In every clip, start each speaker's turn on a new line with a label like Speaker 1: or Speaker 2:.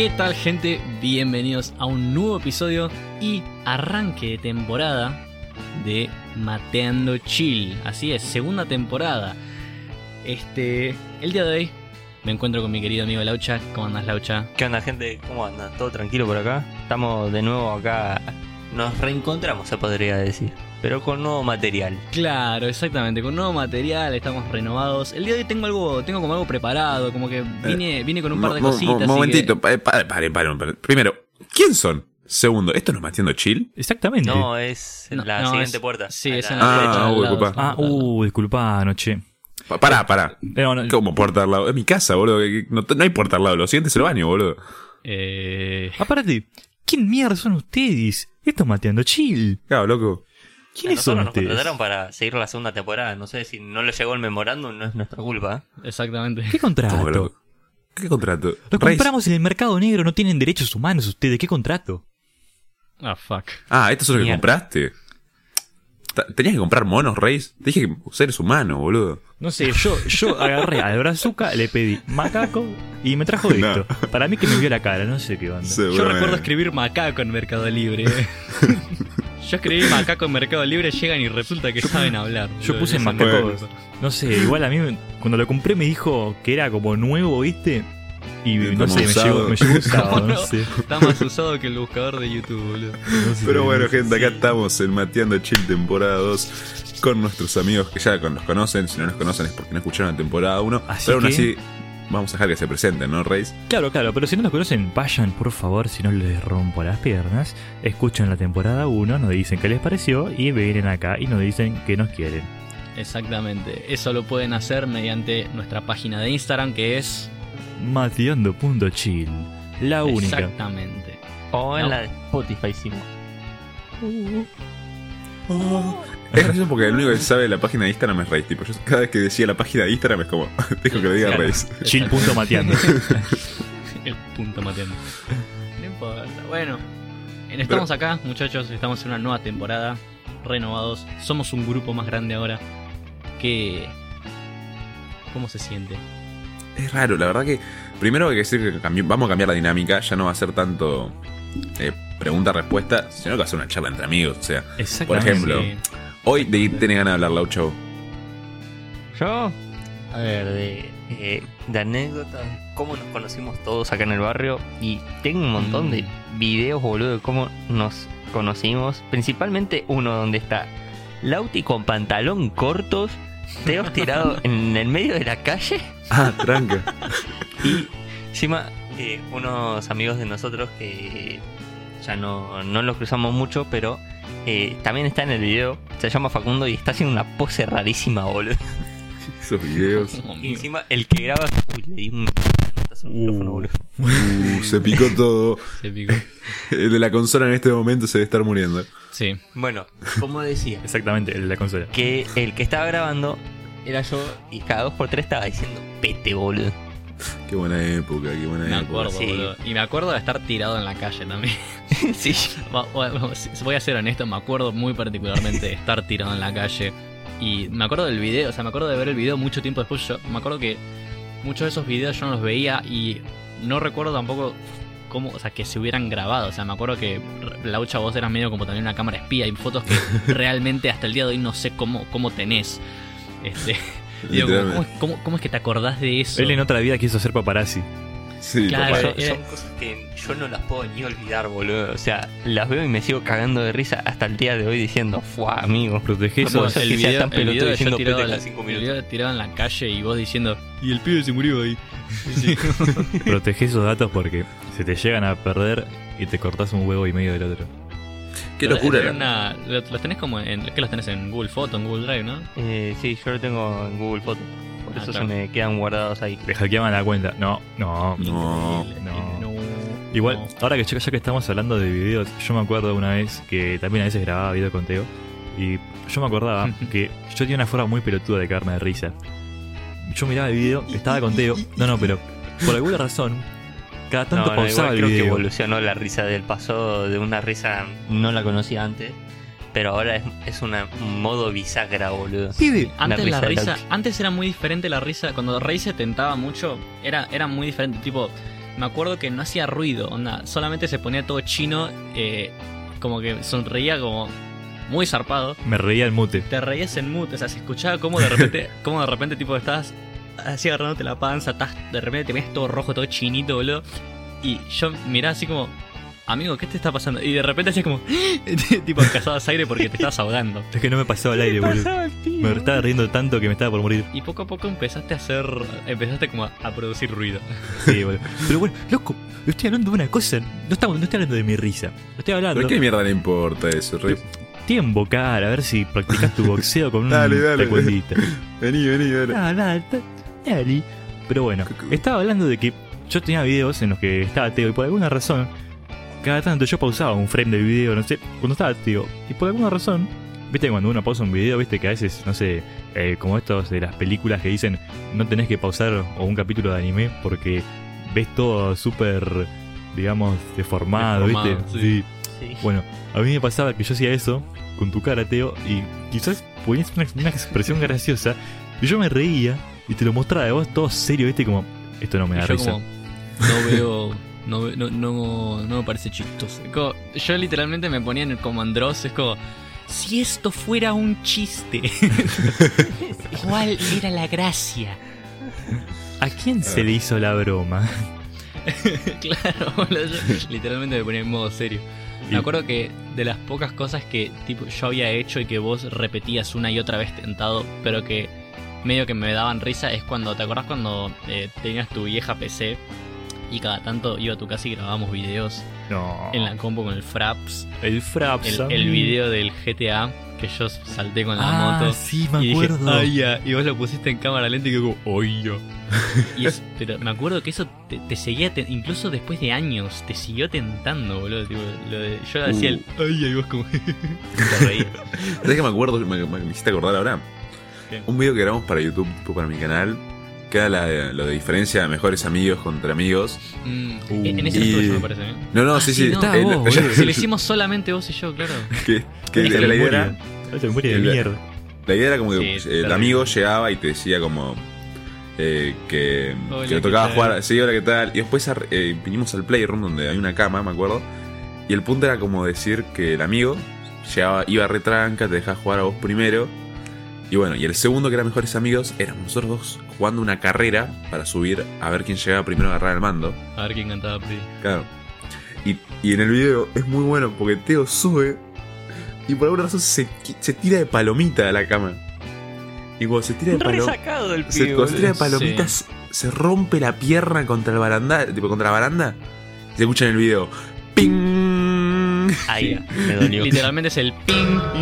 Speaker 1: ¿Qué tal gente? Bienvenidos a un nuevo episodio y arranque de temporada de Mateando Chill. Así es, segunda temporada. Este, el día de hoy me encuentro con mi querido amigo Laucha. ¿Cómo andas Laucha?
Speaker 2: ¿Qué onda, gente? ¿Cómo andan? ¿Todo tranquilo por acá? Estamos de nuevo acá. Nos reencontramos, se podría decir. Pero con nuevo material.
Speaker 1: Claro, exactamente, con nuevo material, estamos renovados. El día de hoy tengo algo, tengo como algo preparado, como que vine, vine con un par de
Speaker 3: Mo-
Speaker 1: cositas. así
Speaker 3: momentito, pare, pare, pare, pare, pare. Primero, ¿quién son? Segundo, ¿esto no es Matiendo Chill?
Speaker 4: Exactamente.
Speaker 2: No, es
Speaker 1: No,
Speaker 2: la
Speaker 1: no,
Speaker 2: siguiente
Speaker 1: es-
Speaker 2: puerta.
Speaker 1: sí, es en la
Speaker 3: Ah, uy, disculpa.
Speaker 4: Ah, uh, disculpa, noche.
Speaker 3: Pa- Pará, pará.
Speaker 4: No,
Speaker 3: ¿Cómo puerta al lado? Es mi casa, boludo. que- que No, no hay puerta al lado. Lo siguiente es el baño, boludo.
Speaker 1: Eh,
Speaker 4: aparte, ¿quién mierda son ustedes? Esto es Mateando Chill.
Speaker 3: Claro, loco.
Speaker 2: A
Speaker 4: ¿Quiénes son
Speaker 2: nos
Speaker 4: ustedes?
Speaker 2: contrataron para seguir la segunda temporada. No sé si no le llegó el memorándum, no es nuestra culpa. ¿eh?
Speaker 1: exactamente.
Speaker 4: ¿Qué contrato?
Speaker 3: ¿Qué contrato?
Speaker 4: Lo compramos en el mercado negro, no tienen derechos humanos ustedes. ¿Qué contrato?
Speaker 1: Ah, fuck.
Speaker 3: Ah, ¿esto es lo que
Speaker 2: Mierda.
Speaker 3: compraste? ¿Tenías que comprar monos, Reis? Te dije que seres humanos, boludo.
Speaker 4: No sé, yo, yo agarré al brazuca, le pedí macaco y me trajo
Speaker 3: No.
Speaker 4: esto. Para mí que me vio la cara, no sé qué onda.
Speaker 1: Yo recuerdo escribir macaco en Mercado Libre. Yo escribí macaco en Mercado Libre, llegan y resulta que saben hablar.
Speaker 4: Yo puse
Speaker 1: no
Speaker 4: macaco. No sé, igual a mí me- cuando lo compré me dijo que era como nuevo, ¿viste? Y no sé, me
Speaker 3: usado.
Speaker 4: me llegó usado,
Speaker 1: ¿Cómo
Speaker 4: no
Speaker 1: no?
Speaker 4: sé.
Speaker 1: Está más usado que el buscador de YouTube, boludo.
Speaker 4: No sé.
Speaker 3: Pero bueno, gente, acá
Speaker 2: Sí.
Speaker 3: estamos en Mateando Chill temporada 2 con nuestros amigos que ya con- nos conocen. Si no nos conocen es porque no escucharon la temporada 1.
Speaker 4: Así
Speaker 3: Pero aún
Speaker 4: que-
Speaker 3: así, vamos a dejar que se presenten, ¿no, Reis?
Speaker 4: Claro, claro, pero si no nos conocen, vayan por favor, si no les rompo las piernas, escuchen la temporada 1, nos dicen qué les pareció y vienen acá y nos dicen que nos quieren.
Speaker 1: Exactamente. Eso lo pueden hacer mediante nuestra página de Instagram que es.
Speaker 4: Mateando.chill, la única.
Speaker 1: Exactamente.
Speaker 2: O en
Speaker 1: No.
Speaker 2: la de Spotify, sí.
Speaker 3: Es gracioso porque el único que sabe la página de Instagram es Reis. Tipo, yo cada vez que decía la página de Instagram es como, dejo que lo diga
Speaker 1: Claro.
Speaker 3: Reis.
Speaker 4: Chill.mateando.
Speaker 1: El punto mateando. No importa. Bueno, en- estamos acá, muchachos. Estamos en una nueva temporada. Renovados. Somos un grupo más grande ahora. Que. ¿Cómo se siente?
Speaker 3: Es raro, la verdad que primero hay que decir que cambi- vamos a cambiar la dinámica. Ya no va a ser tanto eh, pregunta-respuesta, sino que va a ser una charla entre amigos. O sea, por
Speaker 4: Exactamente.
Speaker 3: ejemplo,
Speaker 1: Sí.
Speaker 3: Hoy de tiene ganas de hablar Laucho.
Speaker 2: Yo, a ver, de, eh, de anécdotas, cómo nos conocimos todos acá en el barrio. Y tengo un montón de videos, boludo, de cómo nos conocimos. Principalmente uno donde está Lauti con pantalón cortos, Teos tirado en el medio de la calle.
Speaker 3: Ah, tranca.
Speaker 2: Y encima, eh, unos amigos de nosotros que ya no, no los cruzamos mucho, pero eh, también está en el video. Se llama Facundo y está haciendo una pose rarísima, boludo.
Speaker 3: Esos videos.
Speaker 2: Y encima, el que graba. Uy, le di un. boludo.
Speaker 3: Uh, se picó todo.
Speaker 1: Se picó.
Speaker 3: El de la consola en este momento se debe estar muriendo.
Speaker 1: Sí.
Speaker 2: Bueno, como decía,
Speaker 4: Exactamente, el de la consola.
Speaker 2: que el que estaba grabando era yo y cada dos por tres estaba diciendo pete, boludo.
Speaker 3: Qué buena época, qué buena
Speaker 1: Me
Speaker 3: época.
Speaker 1: acuerdo,
Speaker 2: sí.
Speaker 1: boludo. Y me acuerdo de estar tirado en la calle también.
Speaker 2: sí.
Speaker 1: Voy a ser honesto, me acuerdo muy particularmente de estar tirado en la calle. Y me acuerdo del video, o sea, me acuerdo de ver el video mucho tiempo después. Yo me acuerdo que muchos de esos videos yo no los veía y no recuerdo tampoco cómo, o sea, que se hubieran grabado. O sea, me acuerdo que Laucha vos eras medio como también una cámara espía y fotos que realmente hasta el día de hoy no sé cómo, cómo tenés. Este, digo, ¿cómo, cómo- es que te acordás de eso?
Speaker 4: Él en otra vida quiso ser paparazzi.
Speaker 3: Sí,
Speaker 1: Claro,
Speaker 3: papá.
Speaker 2: Son,
Speaker 1: eh.
Speaker 2: son cosas que yo no las puedo ni olvidar, boludo. O sea, las veo y me sigo cagando de risa hasta el día de hoy diciendo, ¡fua, amigo!
Speaker 4: Protege
Speaker 2: No
Speaker 4: eso.
Speaker 1: el video,
Speaker 2: tan
Speaker 1: el video de yo
Speaker 2: diciendo
Speaker 1: tirado, la-
Speaker 2: cinco
Speaker 1: el
Speaker 2: minutos.
Speaker 1: video tirado en la calle y vos diciendo, y el pibe se murió ahí.
Speaker 4: Protege esos datos porque se te llegan a perder y te cortás un huevo y medio del otro.
Speaker 3: Qué locura.
Speaker 1: Era una- lo- los tenés como en. ¿Qué los tenés en Google Photo, en Google Drive, no?
Speaker 2: Eh, sí, yo lo tengo en Google Fotos. Por
Speaker 1: Ah,
Speaker 2: eso
Speaker 1: claro.
Speaker 2: se me quedan guardados ahí.
Speaker 4: Le hackeaban la cuenta. No, no.
Speaker 3: No.
Speaker 4: No. Igual, ahora que ya, ya que estamos hablando de videos, yo me acuerdo una vez que también a veces grababa video con Teo. Y yo me acordaba que yo tenía una forma muy pelotuda de caerme de risa. Yo miraba el video, estaba con Teo. No, no, pero por alguna razón, cada tanto
Speaker 2: No, no,
Speaker 4: pausaba
Speaker 2: igual
Speaker 4: el
Speaker 2: creo que evolucionó la risa del pasado de una risa no la conocía antes, pero ahora es, es una un modo bisagra, boludo.
Speaker 1: Antes
Speaker 2: La
Speaker 1: la
Speaker 2: risa
Speaker 1: antes era muy diferente la risa. Cuando Rey se tentaba mucho, era, era muy diferente. Tipo, me acuerdo que no hacía ruido, onda, solamente se ponía todo chino, eh, como que sonreía como muy zarpado.
Speaker 4: Me reía el mute.
Speaker 1: Te reías en mute, o sea, se escuchaba como de repente, como de repente tipo estabas así agarrándote la panza, estás, de repente te ves todo rojo, todo chinito, boludo. Y yo miraba así como, amigo, ¿qué te está pasando? Y de repente así como, tipo cazabas aire porque te estabas ahogando.
Speaker 4: Es que no me pasaba el aire, boludo. Me estaba riendo tanto que me estaba por morir.
Speaker 1: Y poco a poco empezaste a hacer, empezaste como a, a producir ruido.
Speaker 4: Sí, boludo. Pero bueno, loco, estoy hablando de una cosa. No, estamos, no estoy hablando de mi risa. Estoy hablando.
Speaker 3: ¿Pero qué mierda le importa eso, Rey?
Speaker 4: Te iba a invocar a ver si practicas tu boxeo con un
Speaker 3: Dale, dale. Vení, vení, vení.
Speaker 4: Ah, dale, Pero bueno, estaba hablando de que yo tenía videos en los que estaba Teo y por alguna razón, cada tanto yo pausaba un frame del video, no sé, cuando estaba Teo. Y por alguna razón, viste cuando uno pausa un video, viste que a veces, no sé, eh, como estos de las películas que dicen no tenés que pausar o un capítulo de anime porque ves todo súper, digamos, deformado,
Speaker 1: Deformado,
Speaker 4: viste.
Speaker 1: sí.
Speaker 2: Sí.
Speaker 4: Bueno, a mí me pasaba que yo hacía eso con tu cara, Teo, y quizás ponías una, una expresión graciosa y yo me reía y te lo mostraba de vos todo serio, viste, como, esto no me da
Speaker 1: yo
Speaker 4: risa.
Speaker 1: como, no veo, no, no, no, no me parece chistoso. Como, yo literalmente me ponía en el comandros, es como, si esto fuera un chiste, ¿cuál era la gracia?
Speaker 4: ¿A quién se le hizo la broma?
Speaker 1: claro, yo literalmente me ponía en modo serio. Me acuerdo que de las pocas cosas que tipo yo había hecho y que vos repetías una y otra vez tentado, pero que medio que me daban risa es cuando, ¿te acordás cuando eh, tenías tu vieja PC y cada tanto iba a tu casa y grabábamos videos
Speaker 4: No.
Speaker 1: en la compu con el Fraps?
Speaker 4: El Fraps.
Speaker 1: El, el video del GTA que yo salté con la
Speaker 4: ah,
Speaker 1: moto.
Speaker 4: sí, me
Speaker 1: y dije,
Speaker 4: acuerdo.
Speaker 1: "Ay, ya", y vos lo pusiste en cámara lenta y yo como, ¡ay, ya". Y es- pero me acuerdo que eso te, te seguía, te- incluso después de años, te siguió tentando, boludo. tipo, lo de- yo hacía el, ¡ay, ya", y vos como.
Speaker 3: ¿Sabes que me acuerdo? Me, me- me hiciste acordar ahora. Un video que grabamos para YouTube, para mi canal. Que era la- lo de diferencia de mejores amigos contra amigos.
Speaker 1: Mm,
Speaker 4: Uh,
Speaker 1: en ese
Speaker 3: y-
Speaker 1: me parece. ¿eh?
Speaker 3: No, no,
Speaker 1: Ah,
Speaker 3: sí,
Speaker 1: sí,
Speaker 3: sí.
Speaker 1: no.
Speaker 3: Eh,
Speaker 4: vos.
Speaker 1: Si lo hicimos solamente vos y yo, claro.
Speaker 3: que, que
Speaker 4: Esa
Speaker 3: la, idea era,
Speaker 4: de mierda.
Speaker 3: la idea era como que
Speaker 1: Sí,
Speaker 3: eh, el amigo llegaba y te decía como eh, que,
Speaker 1: Hola,
Speaker 3: que le
Speaker 1: ¿qué
Speaker 3: tocaba jugar. Sí, hola, ¿qué tal? Y después eh, vinimos al Playroom donde hay una cama, me acuerdo. Y el punto era como decir que el amigo llegaba, iba a retranca, te dejaba jugar a vos primero. Y bueno, y el segundo que era mejores amigos, éramos nosotros dos jugando una carrera para subir a ver quién llegaba primero a agarrar el mando.
Speaker 1: A ver quién cantaba Pri.
Speaker 3: Claro. Y, y en el video es muy bueno porque Teo sube y por alguna razón se, se tira de palomita de la cama. Y cuando se tira de palomita.
Speaker 2: Resacado el
Speaker 3: Se, se tira de palomitas, se rompe la pierna contra el baranda, tipo contra la baranda. Y se escucha en el video. ¡Ping!
Speaker 2: Ay, me dolió.
Speaker 1: Literalmente es el ping.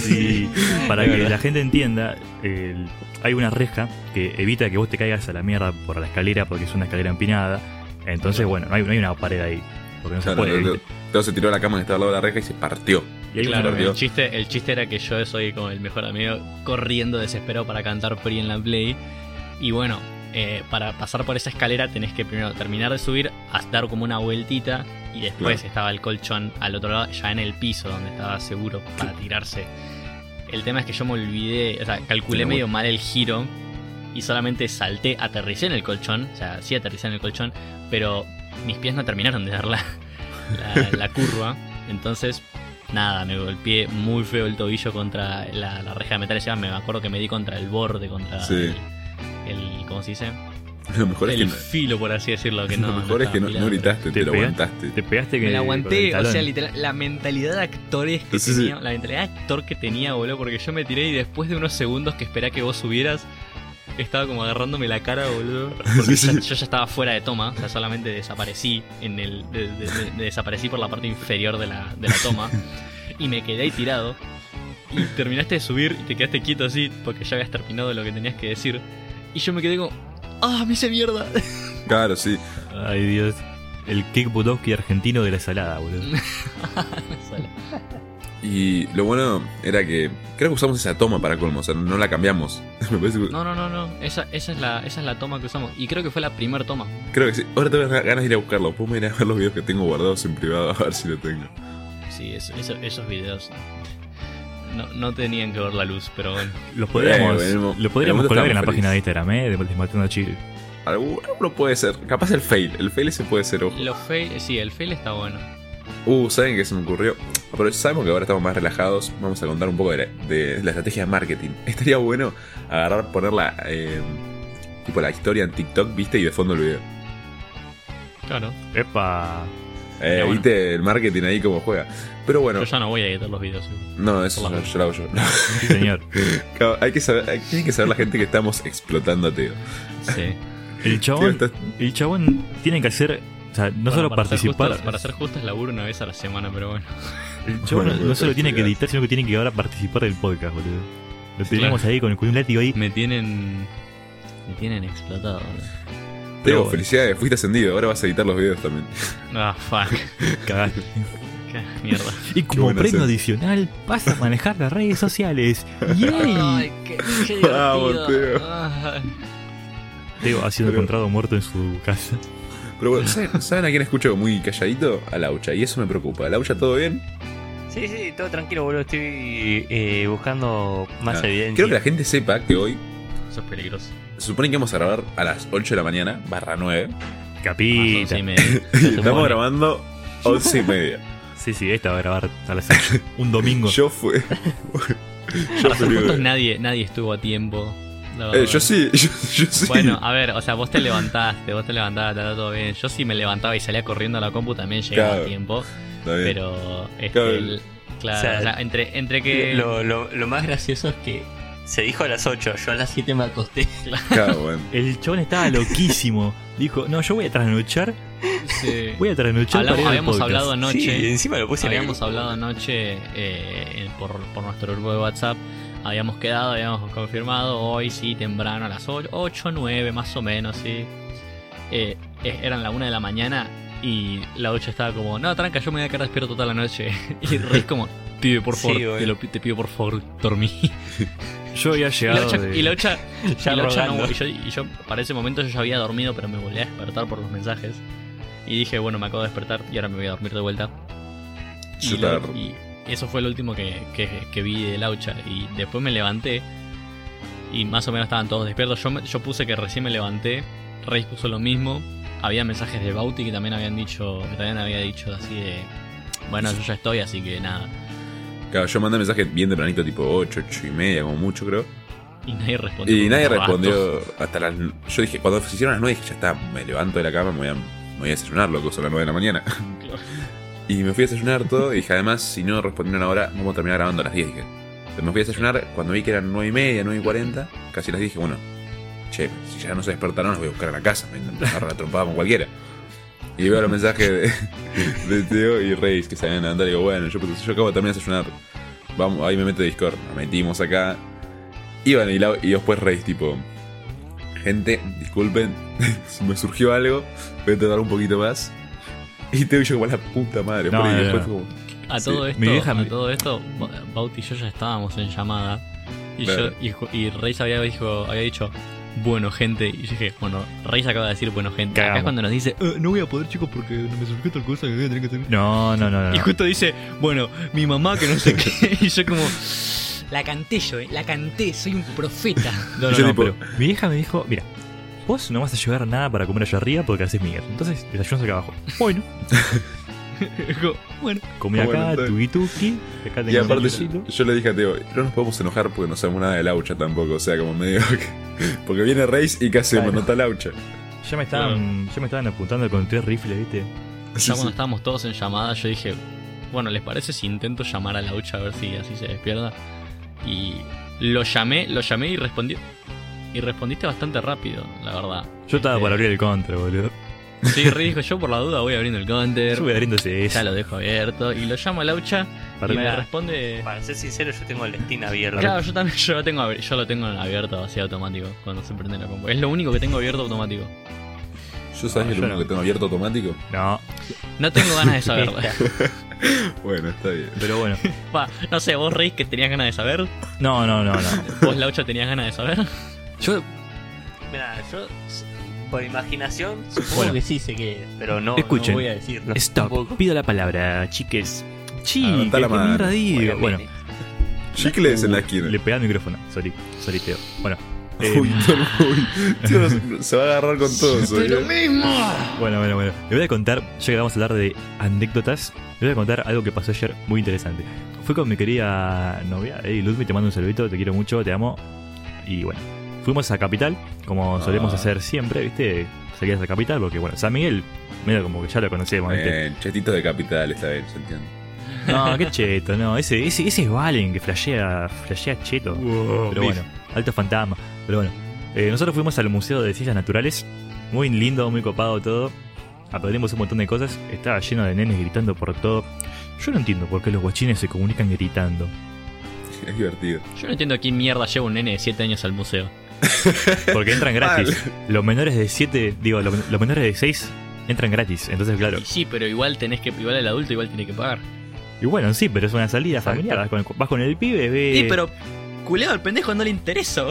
Speaker 3: Sí,
Speaker 4: para que la gente entienda, el- hay una reja que evita que vos te caigas a la mierda por la escalera porque es una escalera empinada. Entonces, bueno, no hay, no hay una pared ahí. Porque no se
Speaker 3: Claro,
Speaker 4: puede.
Speaker 3: Teo-
Speaker 4: ¿viste?
Speaker 3: Teo se tiró a la cama que estaba al lado de la reja y se partió.
Speaker 4: Y
Speaker 1: Claro, el chiste, el chiste era que yo soy como el mejor amigo corriendo desesperado para cantar Pri en la Play. Y bueno, eh, para pasar por esa escalera tenés que primero terminar de subir, dar como una vueltita y después
Speaker 3: Claro.
Speaker 1: estaba el colchón al otro lado, ya en el piso donde estaba seguro para tirarse. El tema es que yo me olvidé, o sea, calculé medio mal el giro y solamente salté, aterricé en el colchón, o sea, sí aterricé en el colchón, pero mis pies no terminaron de dar la, la, la curva. Entonces, nada, me golpeé muy feo el tobillo contra la, la reja de metal. Encima me acuerdo que me di contra el borde, contra
Speaker 3: Sí.
Speaker 1: el, el- ¿Cómo se dice?
Speaker 3: Lo mejor es que
Speaker 1: El
Speaker 3: no,
Speaker 1: filo, por así decirlo. Que no,
Speaker 3: lo mejor es que no, gritaste,
Speaker 4: Te
Speaker 3: te, lo
Speaker 4: pegaste.
Speaker 3: aguantaste.
Speaker 4: Te pegaste que.
Speaker 1: Me la
Speaker 4: con
Speaker 1: aguanté, o sea, literal, la mentalidad de actores que
Speaker 3: Sí, sí.
Speaker 1: tenía, la mentalidad de actor que tenía, boludo, porque yo me tiré y después de unos segundos que esperé a que vos subieras, estaba como agarrándome la cara, boludo. Porque
Speaker 3: Sí,
Speaker 1: ya-
Speaker 3: sí.
Speaker 1: yo ya estaba fuera de toma, o sea, solamente desaparecí en el. de- de- de- de- desaparecí por la parte inferior de la, de la toma. y me quedé ahí tirado. Y terminaste de subir y te quedaste quieto así, porque ya habías terminado lo que tenías que decir. Y yo me quedé como. ¡Ah, me hice mierda!
Speaker 3: Claro, sí.
Speaker 4: Ay, Dios. El Kick Budowski argentino de la salada, boludo.
Speaker 3: Y lo bueno era que creo que usamos esa toma para colmo, o sea, no la cambiamos. Me parece que-
Speaker 1: No, no, no, no. Esa, esa, es la, esa es la toma que usamos. Y creo que fue la primer toma.
Speaker 3: Creo que sí. Ahora tengo ganas de ir a buscarlo. Puedo ir a ver los videos que tengo guardados en privado a ver si lo tengo.
Speaker 1: Sí, eso- eso- esos videos no, no tenían que ver la luz, pero bueno.
Speaker 4: Los podríamos,
Speaker 3: Bueno, mo-
Speaker 4: lo podríamos colgar en la página de. Instagram, ¿eh? De Desmatando Chile.
Speaker 3: Alguno, alguno puede ser. Capaz el fail. El fail ese puede ser, ojo.
Speaker 1: Los fail, sí, el fail está bueno.
Speaker 3: Uh, ¿saben qué se me ocurrió? Pero sabemos que ahora estamos más relajados. Vamos a contar un poco de la, de la estrategia de marketing. Estaría bueno agarrar, ponerla. Eh, tipo la historia en TikTok, ¿viste? Y de fondo el video.
Speaker 1: Claro.
Speaker 4: Epa.
Speaker 3: Eh,
Speaker 1: bueno.
Speaker 3: ¿Viste el marketing ahí cómo juega? Pero bueno,
Speaker 1: Yo ya no voy a editar los videos.
Speaker 3: no, eso yo, yo lo hago yo.
Speaker 4: Sí, señor.
Speaker 3: Claro, hay, que saber, hay, tiene que saber la gente que estamos explotando a Teo.
Speaker 1: Sí.
Speaker 4: El chabón,
Speaker 3: Tío, estás-
Speaker 4: el chabón tiene que hacer. O sea, no
Speaker 1: Bueno,
Speaker 4: solo
Speaker 1: para ser
Speaker 4: participar.
Speaker 1: justos- para ser justos, laburo una vez a la semana, pero bueno.
Speaker 4: El chabón
Speaker 3: Bueno,
Speaker 4: no solo tiene que editar, sino que tiene que ahora participar del podcast, boludo. Lo tenemos ahí con, con un látigo ahí.
Speaker 1: Me tienen. Me tienen explotado. boludo.
Speaker 3: Teo,
Speaker 4: bueno.
Speaker 3: felicidades, fuiste ascendido. Ahora vas a editar los videos también.
Speaker 1: Ah, fuck.
Speaker 4: Cagaste.
Speaker 1: Mierda.
Speaker 4: Y como premio adicional, vas a manejar las redes sociales. ¡Yay!
Speaker 1: Ay, qué, qué
Speaker 3: Vamos,
Speaker 1: divertido.
Speaker 3: Teo.
Speaker 4: Teo ha sido
Speaker 3: Pero-
Speaker 4: encontrado muerto en su casa.
Speaker 3: Pero bueno, ¿saben, ¿saben a quién escucho muy calladito? A Laucha. Y eso me preocupa. ¿Laucha todo bien?
Speaker 2: Sí, sí, todo tranquilo, boludo. Estoy eh, buscando más
Speaker 3: Ah,
Speaker 2: evidencia.
Speaker 3: Quiero que la gente sepa que hoy
Speaker 1: Eso es peligroso.
Speaker 3: Se supone que vamos a grabar a las 8 de la mañana, barra 9.
Speaker 1: Más
Speaker 4: Capita.
Speaker 1: once y media.
Speaker 3: Y estamos grabando 11 y media.
Speaker 4: Sí, sí, esta va a grabar a las 8. Un domingo.
Speaker 3: Yo fui.
Speaker 1: Ser
Speaker 3: fui-
Speaker 1: nadie, nadie estuvo a tiempo.
Speaker 3: Eh, yo sí, yo, yo sí.
Speaker 1: Bueno, a ver, o sea, vos te levantaste, vos te levantaste, todo bien. Yo sí me levantaba y salía corriendo a la compu también llegaba
Speaker 3: Claro.
Speaker 1: a tiempo.
Speaker 3: Está bien.
Speaker 1: Pero, este,
Speaker 3: Claro.
Speaker 1: el- claro,
Speaker 2: O sea,
Speaker 1: o sea, entre, entre que.
Speaker 2: Lo, lo- lo más gracioso es que se dijo a las 8, yo a las 7 me acosté.
Speaker 3: Claro, bueno.
Speaker 4: El chabón estaba loquísimo. Dijo, no, yo voy a trasnochar.
Speaker 1: Sí.
Speaker 4: Voy a trasnochar
Speaker 1: Hablamos-
Speaker 4: para
Speaker 1: habíamos
Speaker 4: podcast".
Speaker 1: hablado anoche.
Speaker 2: Sí, encima lo puse en el
Speaker 1: Habíamos
Speaker 2: grupo.
Speaker 1: hablado anoche eh, por, por nuestro grupo de WhatsApp. Habíamos quedado, habíamos confirmado hoy, sí, temprano, a las 8, 8 9 más o menos, sí. Eh, eran la 1 de la mañana y la 8 estaba como, no, tranca, yo me voy a quedar despierto toda la noche. Y Rey como, pibe, por favor, te, lo te pido por favor, dormí.
Speaker 4: Yo había
Speaker 1: Y la
Speaker 4: llegado.
Speaker 1: 8,
Speaker 4: de-
Speaker 1: y la ocha-
Speaker 2: Ya
Speaker 1: y la ocha no- y yo, y yo para ese momento yo ya había dormido, pero me volví a despertar por los mensajes. Y dije, bueno, me acabo de despertar y ahora me voy a dormir de vuelta. Y, lo- eso fue lo último que, que, que vi de Laucha. Y después me levanté y más o menos estaban todos despiertos. Yo, yo puse que recién me levanté, Reis puso lo mismo. Había mensajes de Bauti que también habían dicho, que también había dicho así de, bueno, yo ya estoy, así que nada.
Speaker 3: Claro, yo mandé mensaje bien tempranito, tipo 8, 8 y media, como mucho, creo.
Speaker 1: Y nadie respondió.
Speaker 3: Y nadie respondió hasta las. Yo dije, cuando se hicieron las 9, dije, ya está, me levanto de la cama, me voy a, me voy a desayunar, loco, son las 9 de la mañana. Y me fui a desayunar todo, y dije, además, si no respondieron ahora, vamos a terminar grabando a las 10, dije. Entonces me fui a desayunar, cuando vi que eran 9 y media, 9 y 40, casi las 10, dije, bueno, che, si ya no se despertaron, los voy a buscar a la casa, me agarrar la trompada con cualquiera. Y veo los mensajes de, de Teo y Reis que se habían levantado y digo, bueno, yo, yo acabo de terminar de desayunar. Vamos, ahí me meto de Discord, nos metimos acá. Y bueno, y, la- y después Reis, tipo, gente, disculpen, me surgió algo, voy a tardar un poquito más. Y Teo y yo como la puta madre,
Speaker 4: No,
Speaker 3: por ahí,
Speaker 4: no,
Speaker 3: después
Speaker 4: no.
Speaker 3: fue como,
Speaker 1: A
Speaker 3: Sí.
Speaker 1: todo esto,
Speaker 4: Mi vieja
Speaker 1: a
Speaker 4: me-
Speaker 1: todo esto, Ba- Bauti y yo ya estábamos en llamada. Y
Speaker 3: Claro.
Speaker 1: yo y, y Reis había, dijo, había dicho, bueno gente. Y yo dije, bueno, Reis acaba de decir bueno gente. Acá es cuando nos dice, "Eh, no voy a poder chicos porque me surgió tal cosa que voy a tener que hacer.
Speaker 4: No, no, no, no.
Speaker 1: Y
Speaker 4: no.
Speaker 1: justo dice, bueno, mi mamá que no sé qué. y yo como, la canté yo, eh, la canté, soy un profeta.
Speaker 4: No, no,
Speaker 3: Yo
Speaker 4: no,
Speaker 3: tipo-
Speaker 4: pero mi vieja me dijo, mira, vos no vas a llevar nada para comer allá arriba porque haces Miguel. Entonces, desayunas acá abajo. Bueno,
Speaker 1: bueno,
Speaker 4: comí
Speaker 3: Bueno,
Speaker 4: acá, tuki. Acá
Speaker 3: Y aparte, yo, yo le dije a Teo, no nos podemos enojar porque no sabemos nada de Laucha tampoco. O sea, como medio que. Porque viene Reis y casi
Speaker 2: Claro.
Speaker 3: me nota Laucha.
Speaker 4: Ya me estaban, ya me estaban apuntando con tres rifles, ¿viste?
Speaker 1: ya
Speaker 3: Sí,
Speaker 1: cuando
Speaker 3: sí.
Speaker 1: estábamos todos en llamada, yo dije, bueno, ¿les parece si intento llamar a Laucha a ver si así se despierta? Y lo llamé, lo llamé y respondió. Y respondiste bastante rápido, la verdad.
Speaker 4: Yo estaba
Speaker 1: Este,
Speaker 4: para abrir el contra, boludo.
Speaker 1: Sí, Rey dijo, yo por la duda voy abriendo el counter.
Speaker 4: Yo voy abriéndose
Speaker 1: Ya
Speaker 4: eso.
Speaker 1: lo dejo abierto. Y lo llamo a Laucha
Speaker 4: Para-
Speaker 1: y me responde...
Speaker 2: Para ser sincero, yo tengo el Steam abierto.
Speaker 1: Claro, yo también yo lo tengo, yo lo tengo abierto así automático cuando se prende la compu. Es lo único que tengo abierto automático.
Speaker 3: Yo sabes
Speaker 4: No,
Speaker 3: el
Speaker 4: yo
Speaker 3: único
Speaker 4: no.
Speaker 3: que tengo abierto automático.
Speaker 4: No,
Speaker 1: No tengo ganas de saberlo.
Speaker 3: Bueno, está bien.
Speaker 4: pero bueno.
Speaker 1: Pa, no sé, vos Rey que tenías ganas de saber.
Speaker 4: No, no, no, no.
Speaker 1: Vos Laucha tenías ganas de saber.
Speaker 4: Yo,
Speaker 2: Mira, yo por imaginación supongo
Speaker 4: Bueno.
Speaker 2: que sí sé qué es, pero no,
Speaker 4: Escuchen.
Speaker 2: no voy a decirlo.
Speaker 4: stop,
Speaker 2: tampoco.
Speaker 4: pido la palabra, chiques. Chi,
Speaker 3: Anotá
Speaker 4: ¿qué
Speaker 3: la mano.
Speaker 4: mierda digo?
Speaker 2: Bueno,
Speaker 4: Bueno,
Speaker 2: viene.
Speaker 3: Chicles en la esquina.
Speaker 4: le pegué al micrófono. Sorry, sorry, Teo. Bueno, Eh,
Speaker 3: Uy, el- tío, se va a agarrar con todo eso. ¿eh?
Speaker 4: Bueno, bueno, bueno. Le voy a contar, ya que vamos a hablar de anécdotas, le voy a contar algo que pasó ayer muy interesante. Fui con mi querida novia, hey Ludmi, te mando un saludito, te quiero mucho, te amo. Y bueno, fuimos a Capital, como solemos
Speaker 3: Ah.
Speaker 4: hacer siempre, ¿viste? Seguías a Capital, porque bueno, San Miguel, medio como que ya lo conocemos, ¿viste?
Speaker 3: Eh, chetitos de capital, está bien, se entiende.
Speaker 4: No, qué cheto, no, ese, ese, ese es Valen que flashea, flashea cheto. Pero bueno, alto fantasma. Pero bueno, eh, nosotros fuimos al Museo de Ciencias Naturales. Muy lindo, muy copado todo. Aprendimos un montón de cosas. Estaba lleno de nenes gritando por todo. Yo no entiendo por qué los guachines se comunican gritando.
Speaker 3: Es divertido.
Speaker 1: Yo no entiendo quién mierda lleva un nene de 7 años al museo.
Speaker 4: Porque entran gratis. Los menores de 7, digo, los, los menores de 6 entran gratis. Entonces, claro.
Speaker 1: Y sí, pero igual tenés que. Igual el adulto igual tiene que pagar.
Speaker 4: Y bueno, sí, pero es una salida
Speaker 2: Exacto.
Speaker 4: familiar. Vas con, vas con el pibe, ve.
Speaker 1: Sí, pero. Culeado, al pendejo no le interesa.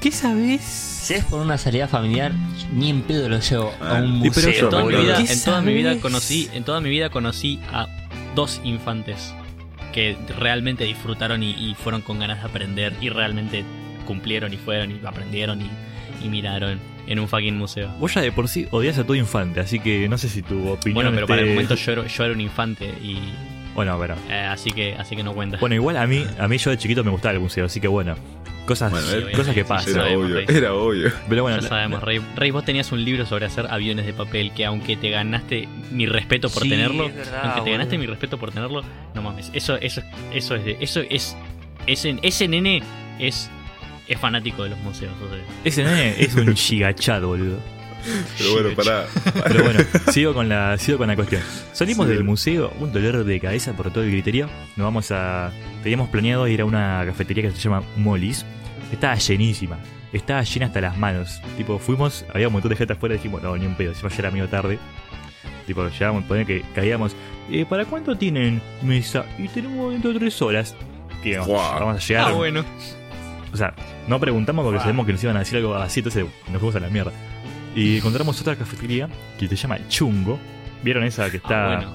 Speaker 4: ¿Qué sabes?
Speaker 2: Si es por una salida familiar, ni en pedo lo llevo a
Speaker 3: Ah,
Speaker 2: un
Speaker 4: y pero
Speaker 2: museo.
Speaker 1: En toda, mi vida,
Speaker 4: ¿Qué
Speaker 1: en toda mi vida conocí, en toda mi vida conocí a dos infantes que realmente disfrutaron y, y fueron con ganas de aprender y realmente cumplieron y fueron y aprendieron y, y miraron en un fucking museo.
Speaker 4: Vos ya de por sí odias a todo infante, así que no sé si tu opinión.
Speaker 1: Bueno, pero para el momento yo era, yo era un infante y
Speaker 4: Bueno, pero.
Speaker 1: eh, así que así que no cuenta.
Speaker 4: Bueno, igual a mí, a mí yo de chiquito me gustaba el museo, así que bueno. Cosas,
Speaker 3: Bueno,
Speaker 1: eh,
Speaker 4: cosas que pasan.
Speaker 3: Era
Speaker 1: sabemos,
Speaker 3: obvio,
Speaker 1: Rey.
Speaker 3: era obvio.
Speaker 4: Pero bueno,
Speaker 1: ya
Speaker 4: la-
Speaker 1: sabemos,
Speaker 4: la-
Speaker 1: Rey. Rey, vos tenías un libro sobre hacer aviones de papel que aunque te ganaste mi respeto por
Speaker 2: Sí,
Speaker 1: tenerlo,
Speaker 2: verdad,
Speaker 1: aunque te ganaste mi respeto por tenerlo, no mames, eso eso eso es de, eso es ese ese nene es es fanático de los museos, o sea,
Speaker 4: ese nene es un gigachado, boludo.
Speaker 3: Pero bueno, pará.
Speaker 4: Pero bueno, sigo con la, sigo con la cuestión. Salimos
Speaker 3: Sí.
Speaker 4: del museo, un dolor de cabeza por todo el griterío. Nos vamos a. Teníamos planeado ir a una cafetería que se llama Molly's. Estaba llenísima. Estaba llena hasta las manos. Tipo, fuimos, había un montón de gente afuera y dijimos, no, ni un pedo, si ya era medio tarde. Tipo, llegamos, poner que caíamos. Eh, ¿Para cuánto tienen mesa? Y tenemos dentro de tres horas.
Speaker 3: Guau.
Speaker 4: vamos a llegar.
Speaker 1: Ah, bueno.
Speaker 4: O sea, no preguntamos porque
Speaker 3: Ah.
Speaker 4: sabemos que nos iban a decir algo así, entonces nos fuimos a la mierda. Y encontramos otra cafetería que se llama Chungo. ¿Vieron esa que está.
Speaker 1: Ah, bueno.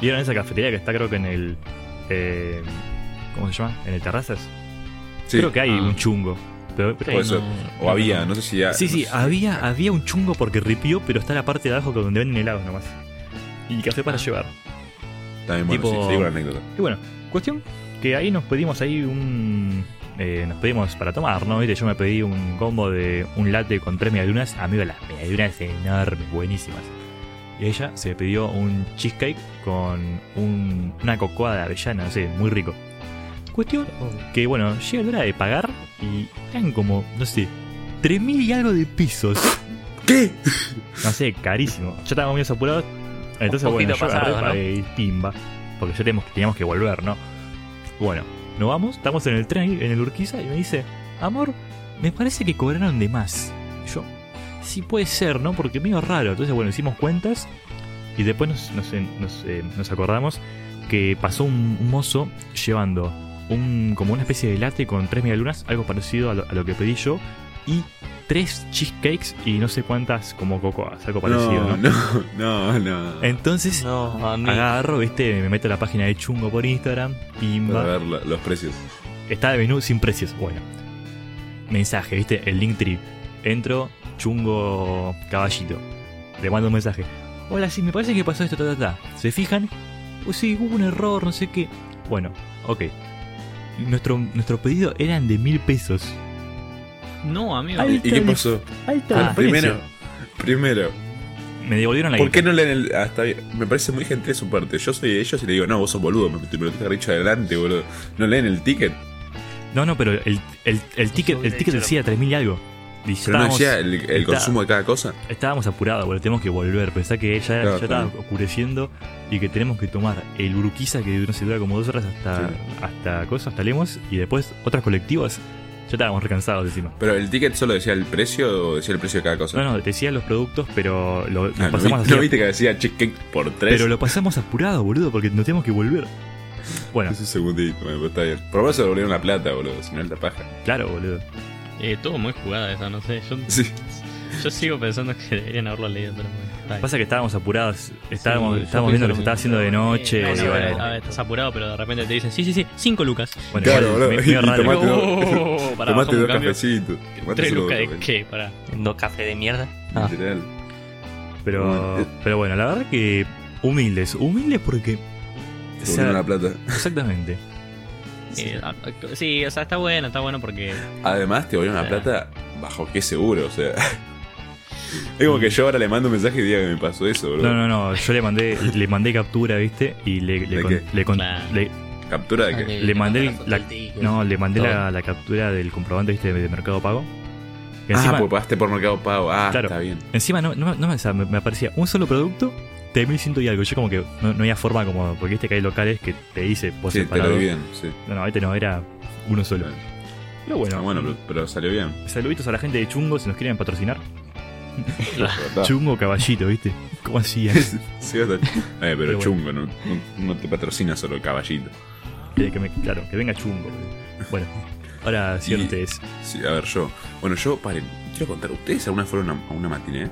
Speaker 4: ¿Vieron esa cafetería que está creo que en el. eh, ¿Cómo se llama? ¿En el Terrazas?
Speaker 3: Sí,
Speaker 4: Creo que hay
Speaker 1: Ah.
Speaker 4: un chungo. Pero, pero-
Speaker 3: puede ser. O había, no sé si ya.
Speaker 4: sí, sí,
Speaker 3: no
Speaker 4: había, había un chungo porque ripió, pero está la parte de abajo donde venden helados nomás. Y café para
Speaker 1: Ah.
Speaker 4: llevar.
Speaker 3: También bueno,
Speaker 4: tipo-
Speaker 3: sí, digo una anécdota.
Speaker 4: Y bueno, cuestión que ahí nos pedimos ahí un. Eh, nos pedimos para tomar, ¿no? ¿Viste? Yo me pedí un combo de un latte con tres medialunas. Amigo, las medialunas enormes, buenísimas. Y ella se pidió un cheesecake con un- una cocoa de avellana, no sé, muy rico. Cuestión que, bueno, llega la hora de pagar y eran como, no sé, 3.000 y algo de pisos.
Speaker 3: ¿Qué?
Speaker 4: No sé, carísimo. Ya estábamos muy apurados. Entonces,
Speaker 2: Un
Speaker 4: bueno, yo agarré,
Speaker 2: pasado, ¿no?
Speaker 4: pagué y pimba. Porque ya teníamos, teníamos que volver, ¿no? Bueno, nos vamos, estamos en el tren, en el Urquiza, y me dice, amor, me parece que cobraron de más. Y yo, sí puede ser, ¿no? Porque medio raro. Entonces, bueno, hicimos cuentas y después nos, eh, nos acordamos que pasó un, mozo llevando un, como una especie de latte con tres medialunas, algo parecido a lo que pedí yo, y tres cheesecakes y no sé cuántas como cocoas, algo parecido,
Speaker 3: No,
Speaker 4: ¿no?
Speaker 3: no, no, no.
Speaker 4: Entonces
Speaker 2: No, a
Speaker 4: agarro, viste, me meto a la página de Chungo por Instagram,
Speaker 3: Para
Speaker 4: pimba.
Speaker 3: ver la- los precios.
Speaker 4: Está de menú sin precios. Bueno. Mensaje, viste, el link tree. Entro, Chungo Caballito. Le mando un mensaje. Hola, sí, me parece que pasó esto, ta, ta, ta. ¿Se fijan? Pues sí, hubo un error, no sé qué. Bueno, ok. Nuestro, nuestro pedido eran de mil pesos.
Speaker 1: No, amigo.
Speaker 3: ¿Y qué pasó? Bueno,
Speaker 4: el
Speaker 3: primero, primero,
Speaker 4: Me devolvieron la
Speaker 3: ¿por qué no leen el.? Ah, está bien. Me parece muy gentil de su parte. Yo soy de ellos y le digo, no, vos sos boludo, me, me lo dicho adelante, boludo. No leen el ticket.
Speaker 4: No, no, pero el, el, el ticket, el ticket decía 3000 y algo. Y
Speaker 3: Pero no
Speaker 4: estábamos-
Speaker 3: decía el, el
Speaker 4: está-
Speaker 3: consumo de cada cosa.
Speaker 4: Estábamos apurados, boludo, tenemos que volver. Pensá que ya,
Speaker 3: Claro,
Speaker 4: ya estaba oscureciendo y que tenemos que tomar el Uruquiza que no se dura como dos horas hasta,
Speaker 3: Sí.
Speaker 4: hasta cosas, hasta Lemos, y después otros colectivos. Ya estábamos recansados encima.
Speaker 3: Pero el ticket solo decía el precio o decía el precio de cada cosa.
Speaker 4: No, no, decía los productos, pero lo, lo
Speaker 3: Ah, ¿no,
Speaker 4: pasamos
Speaker 3: vi-
Speaker 4: así.
Speaker 3: ¿no viste que decía cheesecake por tres?
Speaker 4: pero lo pasamos apurado, boludo, porque nos tenemos que volver. Bueno,
Speaker 3: Es un segundito, bueno, pero está bien. Por lo menos se devolvieron la plata, boludo, si no alta paja.
Speaker 4: claro, boludo.
Speaker 1: Eh, todo muy jugada esa, no sé. Yo
Speaker 3: Sí.
Speaker 1: Yo sigo pensando que deberían haberlo leído, pero bueno.
Speaker 4: Pasa que estábamos apurados, estábamos,
Speaker 2: Sí,
Speaker 4: estábamos viendo que
Speaker 2: pienso
Speaker 4: se estaba
Speaker 2: lo
Speaker 4: haciendo de noche. Y
Speaker 1: a ver,
Speaker 4: bueno,
Speaker 1: a ver, estás apurado, pero de repente te dicen, sí, sí, sí, 5 lucas.
Speaker 4: bueno,
Speaker 3: Claro,
Speaker 4: igual,
Speaker 3: boludo.
Speaker 4: me-
Speaker 3: Y
Speaker 4: raro.
Speaker 3: tomate-
Speaker 1: Oh, para
Speaker 3: Tomate dos cafecitos. Tomate
Speaker 1: 3
Speaker 3: solo
Speaker 1: lucas
Speaker 3: dos
Speaker 1: de
Speaker 3: cafés.
Speaker 1: qué, pará.
Speaker 2: ¿No café de mierda? Ah,
Speaker 3: Literal.
Speaker 4: Pero, pero bueno, la verdad que humildes, humildes porque... o sea,
Speaker 3: la plata.
Speaker 4: exactamente.
Speaker 1: Eh, ah, sí, o sea, está bueno, está bueno porque.
Speaker 3: Además, te volvieron la
Speaker 1: O sea.
Speaker 3: plata bajo qué seguro, o sea. Es como que yo ahora le mando un mensaje y diga que me pasó eso, bro.
Speaker 4: No, no, no, yo le mandé, le mandé captura, ¿viste? Y le, le,
Speaker 3: ¿De
Speaker 4: con-
Speaker 3: qué?
Speaker 4: le con-
Speaker 1: Claro.
Speaker 4: le-
Speaker 3: ¿Captura de
Speaker 2: Ah,
Speaker 3: qué?
Speaker 4: le mandé
Speaker 2: foto
Speaker 4: la,
Speaker 2: del ticket.
Speaker 4: no, le mandé la, la captura del comprobante, ¿viste? De, de Mercado Pago. Y
Speaker 3: ah,
Speaker 4: encima,
Speaker 3: pues pagaste por Mercado Pago. Ah,
Speaker 4: Claro.
Speaker 3: está bien.
Speaker 4: encima no, no, no me- o sea, me, me aparecía un solo producto de 1100 y algo. Yo como que no, no había forma como, porque viste que hay locales que te dice por
Speaker 3: Sí, te
Speaker 4: separado.
Speaker 3: lo dividen, sí.
Speaker 4: No, no, este no, era uno solo. Pero bueno,
Speaker 3: Ah, bueno, pero, pero salió bien.
Speaker 4: saluditos a la gente de Chungo si nos quieren patrocinar. Chungo Caballito, ¿viste? ¿Cómo hacían?
Speaker 3: Sí, Eh, pero,
Speaker 4: Pero bueno.
Speaker 3: chungo, no, no, no te patrocina solo el caballito.
Speaker 4: que, que me- claro, que venga Chungo. Bueno, ahora
Speaker 3: Y-
Speaker 4: ustedes.
Speaker 3: Sí, a ver, yo. Bueno, yo, paren, quiero contar. ¿Ustedes alguna vez fueron a una, matiné?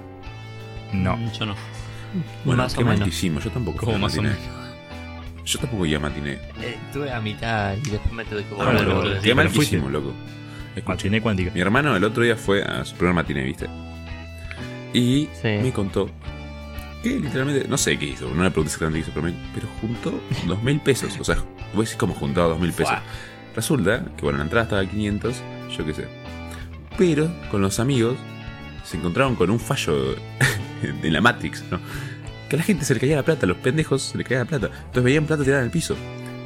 Speaker 4: No.
Speaker 1: Mm, Yo no.
Speaker 3: Bueno,
Speaker 2: Más
Speaker 3: qué
Speaker 2: o menos.
Speaker 3: Yo tampoco
Speaker 1: Como
Speaker 3: a
Speaker 1: más o
Speaker 3: matiné.
Speaker 1: menos.
Speaker 3: Yo tampoco iba a matiné.
Speaker 2: Eh, Estuve a mitad y después me tuve que
Speaker 1: Ah, sí,
Speaker 3: maltísimo, loco. Escucha,
Speaker 4: Matiné cuántica.
Speaker 3: mi hermano el otro día fue a su primer matiné, ¿viste? Y
Speaker 2: Sí.
Speaker 3: me contó que literalmente, no sé qué hizo, no le pregunté exactamente qué hizo, pero, me- pero juntó dos mil pesos. O sea, vos decís cómo juntaba dos mil pesos. Resulta que, bueno, la entrada estaba a 500, yo qué sé. Pero con los amigos se encontraron con un fallo en la Matrix, ¿no? Que a la gente se le caía la plata, a los pendejos se le caía la plata. Entonces veían plata tirada en el piso.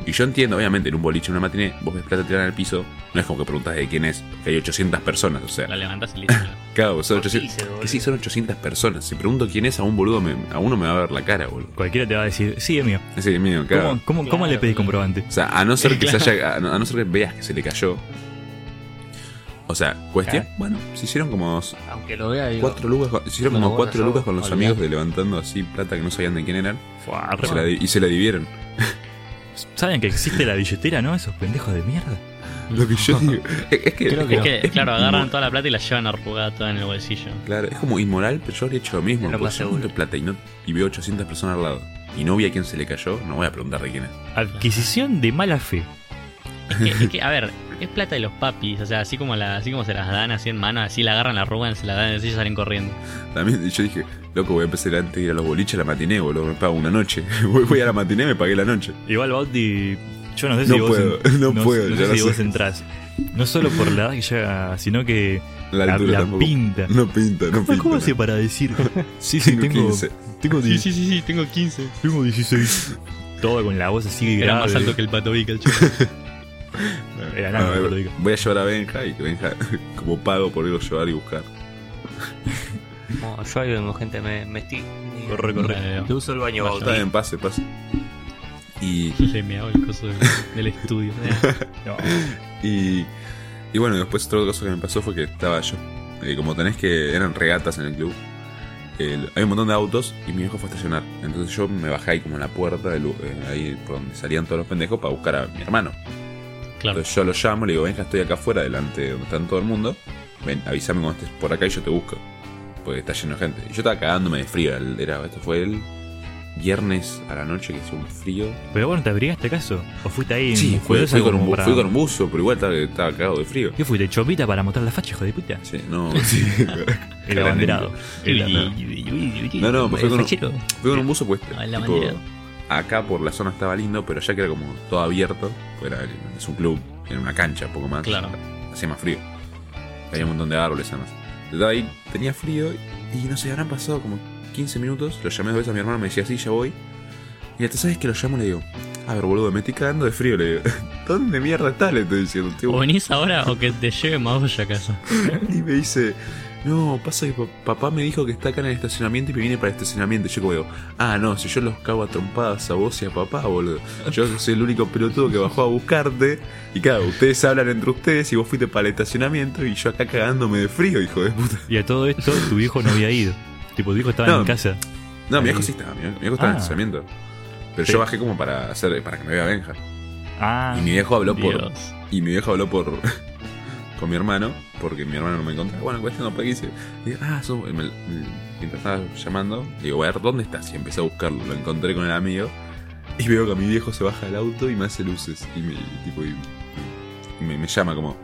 Speaker 3: Y yo entiendo, obviamente, en un boliche, en una matiné, vos ves plata tirada en el piso, no es como que preguntas de quién es, porque hay 800 personas, o sea,
Speaker 1: La levantás y listo.
Speaker 3: claro, son
Speaker 2: Por
Speaker 3: 800,
Speaker 2: piso, boludo.
Speaker 3: que sí, son 800 personas. Si pregunto quién es, a un boludo, me- a uno me va a ver la cara, boludo.
Speaker 4: Cualquiera te va a decir, sí, es mío.
Speaker 3: Ese es mío, claro.
Speaker 4: ¿Cómo, cómo, le pedí
Speaker 2: claro.
Speaker 4: comprobante?
Speaker 3: O sea, a no ser que se haya, a no, a no ser que veas que se le cayó. O sea, cuestión,
Speaker 2: Claro.
Speaker 3: bueno, se hicieron como
Speaker 2: Aunque lo vea, digo,
Speaker 3: cuatro lucas, con- se hicieron como cuatro lucas con los
Speaker 2: olvidate.
Speaker 3: amigos de levantando así plata que no sabían de quién eran
Speaker 4: Fua,
Speaker 3: y se la, y se la dividieron.
Speaker 4: ¿Saben que existe la billetera, no? Esos pendejos de mierda.
Speaker 3: Lo que yo digo, es, que,
Speaker 2: Creo
Speaker 3: es
Speaker 2: que
Speaker 1: Es
Speaker 3: como-
Speaker 1: que,
Speaker 3: es
Speaker 1: claro, agarran toda la plata y la llevan arrugada toda en el bolsillo.
Speaker 3: Claro, es como inmoral, pero yo habría hecho lo mismo.
Speaker 2: Es lo
Speaker 3: porque
Speaker 2: más
Speaker 3: si yo plata y, no, y veo 800 personas al lado y no vi a quién se le cayó, no voy a preguntar de quién es.
Speaker 4: Adquisición de mala fe.
Speaker 1: Es que, es que, a ver, es plata de los papis, o sea, así como, la, así como se las dan así en mano, así la agarran, la arrugan, se la dan así y salen corriendo.
Speaker 3: También yo dije, loco, voy a empezar antes de ir a los boliches a la matiné, boludo, me pago una noche. voy, voy a la matiné y me pagué la noche.
Speaker 4: Igual, Bauti, yo no sé
Speaker 3: No
Speaker 4: si vos,
Speaker 3: puedo,
Speaker 4: en-
Speaker 3: no puedo,
Speaker 4: no sé si
Speaker 3: sé.
Speaker 4: vos entrás. No solo por la edad que ya, sino que
Speaker 3: La,
Speaker 4: la, la pinta.
Speaker 3: No pinta, no pinta.
Speaker 4: ¿Cómo
Speaker 3: no.
Speaker 4: hace para decir? Sí, sí,
Speaker 3: Tengo
Speaker 4: tengo,
Speaker 3: 15.
Speaker 4: tengo, die-
Speaker 1: sí, sí, tengo 15.
Speaker 4: tengo 16. Todo con la voz así
Speaker 1: Era
Speaker 4: grave.
Speaker 1: más alto que el pato Vic, el chico.
Speaker 4: Era
Speaker 3: A
Speaker 4: nada,
Speaker 3: ver,
Speaker 4: te lo digo.
Speaker 3: voy a llevar a Benja y que Benja, como pago por irlo a llevar y buscar.
Speaker 2: No, yo ahí vengo, gente, me, me estoy.
Speaker 4: Corre, corre.
Speaker 2: Te uso el baño.
Speaker 3: Está bien, pase, pase. Y,
Speaker 1: Le me hago el coso del, del estudio.
Speaker 4: No.
Speaker 3: y, y bueno, después otra cosa que me pasó fue que estaba yo. eh, como tenés que. eran regatas en el club. el- hay un montón de autos y mi viejo fue a estacionar. Entonces yo me bajé ahí como en la puerta, del, eh, ahí por donde salían todos los pendejos, para buscar a mi hermano.
Speaker 1: Claro.
Speaker 3: Entonces yo lo llamo, le digo, venga, estoy acá afuera, delante de donde están todo el mundo. Ven, avísame cuando estés por acá y yo te busco. Porque está lleno de gente. Y yo estaba cagándome de frío. el- Era, esto fue el viernes a la noche que hizo un frío.
Speaker 4: Pero bueno, ¿te abrigaste acaso? ¿O fuiste ahí
Speaker 3: Sí, fui, fui con un,
Speaker 4: para-
Speaker 3: fui con un buzo, pero igual estaba, estaba cagado de frío.
Speaker 4: ¿Qué fuiste? ¿Chopita para mostrar la facha, hijo de puta?
Speaker 3: Sí, no, sí.
Speaker 4: El abanderado.
Speaker 3: El- No, no, pues fue con, con un buzo pues.
Speaker 1: Ah, la
Speaker 3: tipo. Acá por la zona estaba lindo, pero allá que era como todo abierto. pues Era, es un club, en una cancha, un poco más.
Speaker 1: Claro.
Speaker 3: Hacía más frío. Había un montón de árboles además. Estaba ahí, tenía frío y no sé, habrán pasado como 15 minutos. Lo llamé dos veces a mi hermano, me decía, sí, ya voy. Y hasta sabes que lo llamo y le digo, a ver, boludo, me estoy cagando de frío. Le digo, ¿dónde mierda estás? Le estoy diciendo, tío.
Speaker 1: O venís ahora o que te lleve Maoya a casa.
Speaker 3: Y me dice, no, pasa que pa- papá me dijo que está acá en el estacionamiento y me viene para el estacionamiento. Y yo como digo, ah, no, si yo los cago a trompadas a vos y a papá, boludo. Yo soy el único pelotudo que bajó a buscarte. Y claro, ustedes hablan entre ustedes y vos fuiste para el estacionamiento y yo acá cagándome de frío, hijo de puta.
Speaker 4: Y a todo esto, tu viejo no había ido. Tipo, tu viejo estaba
Speaker 3: No.
Speaker 4: en casa.
Speaker 3: No, mi
Speaker 4: Ahí.
Speaker 3: viejo sí estaba, mi viejo estaba en el
Speaker 4: Ah.
Speaker 3: estacionamiento. Pero
Speaker 4: Sí.
Speaker 3: yo bajé como para hacer, para que me vea Benja.
Speaker 4: Ah,
Speaker 3: Y mi viejo habló por.
Speaker 1: Dios.
Speaker 3: Y mi viejo habló por. Con mi hermano. porque mi hermano no me encontraba. Bueno, cuestión no irse. Digo, ah, sos- me- me- mientras estaba llamando, digo, a ver, ¿dónde estás? Y empecé a buscarlo. Lo encontré con el amigo. Y veo que mi viejo se baja del auto y me hace luces. Y me, tipo, y- y me, me llama como.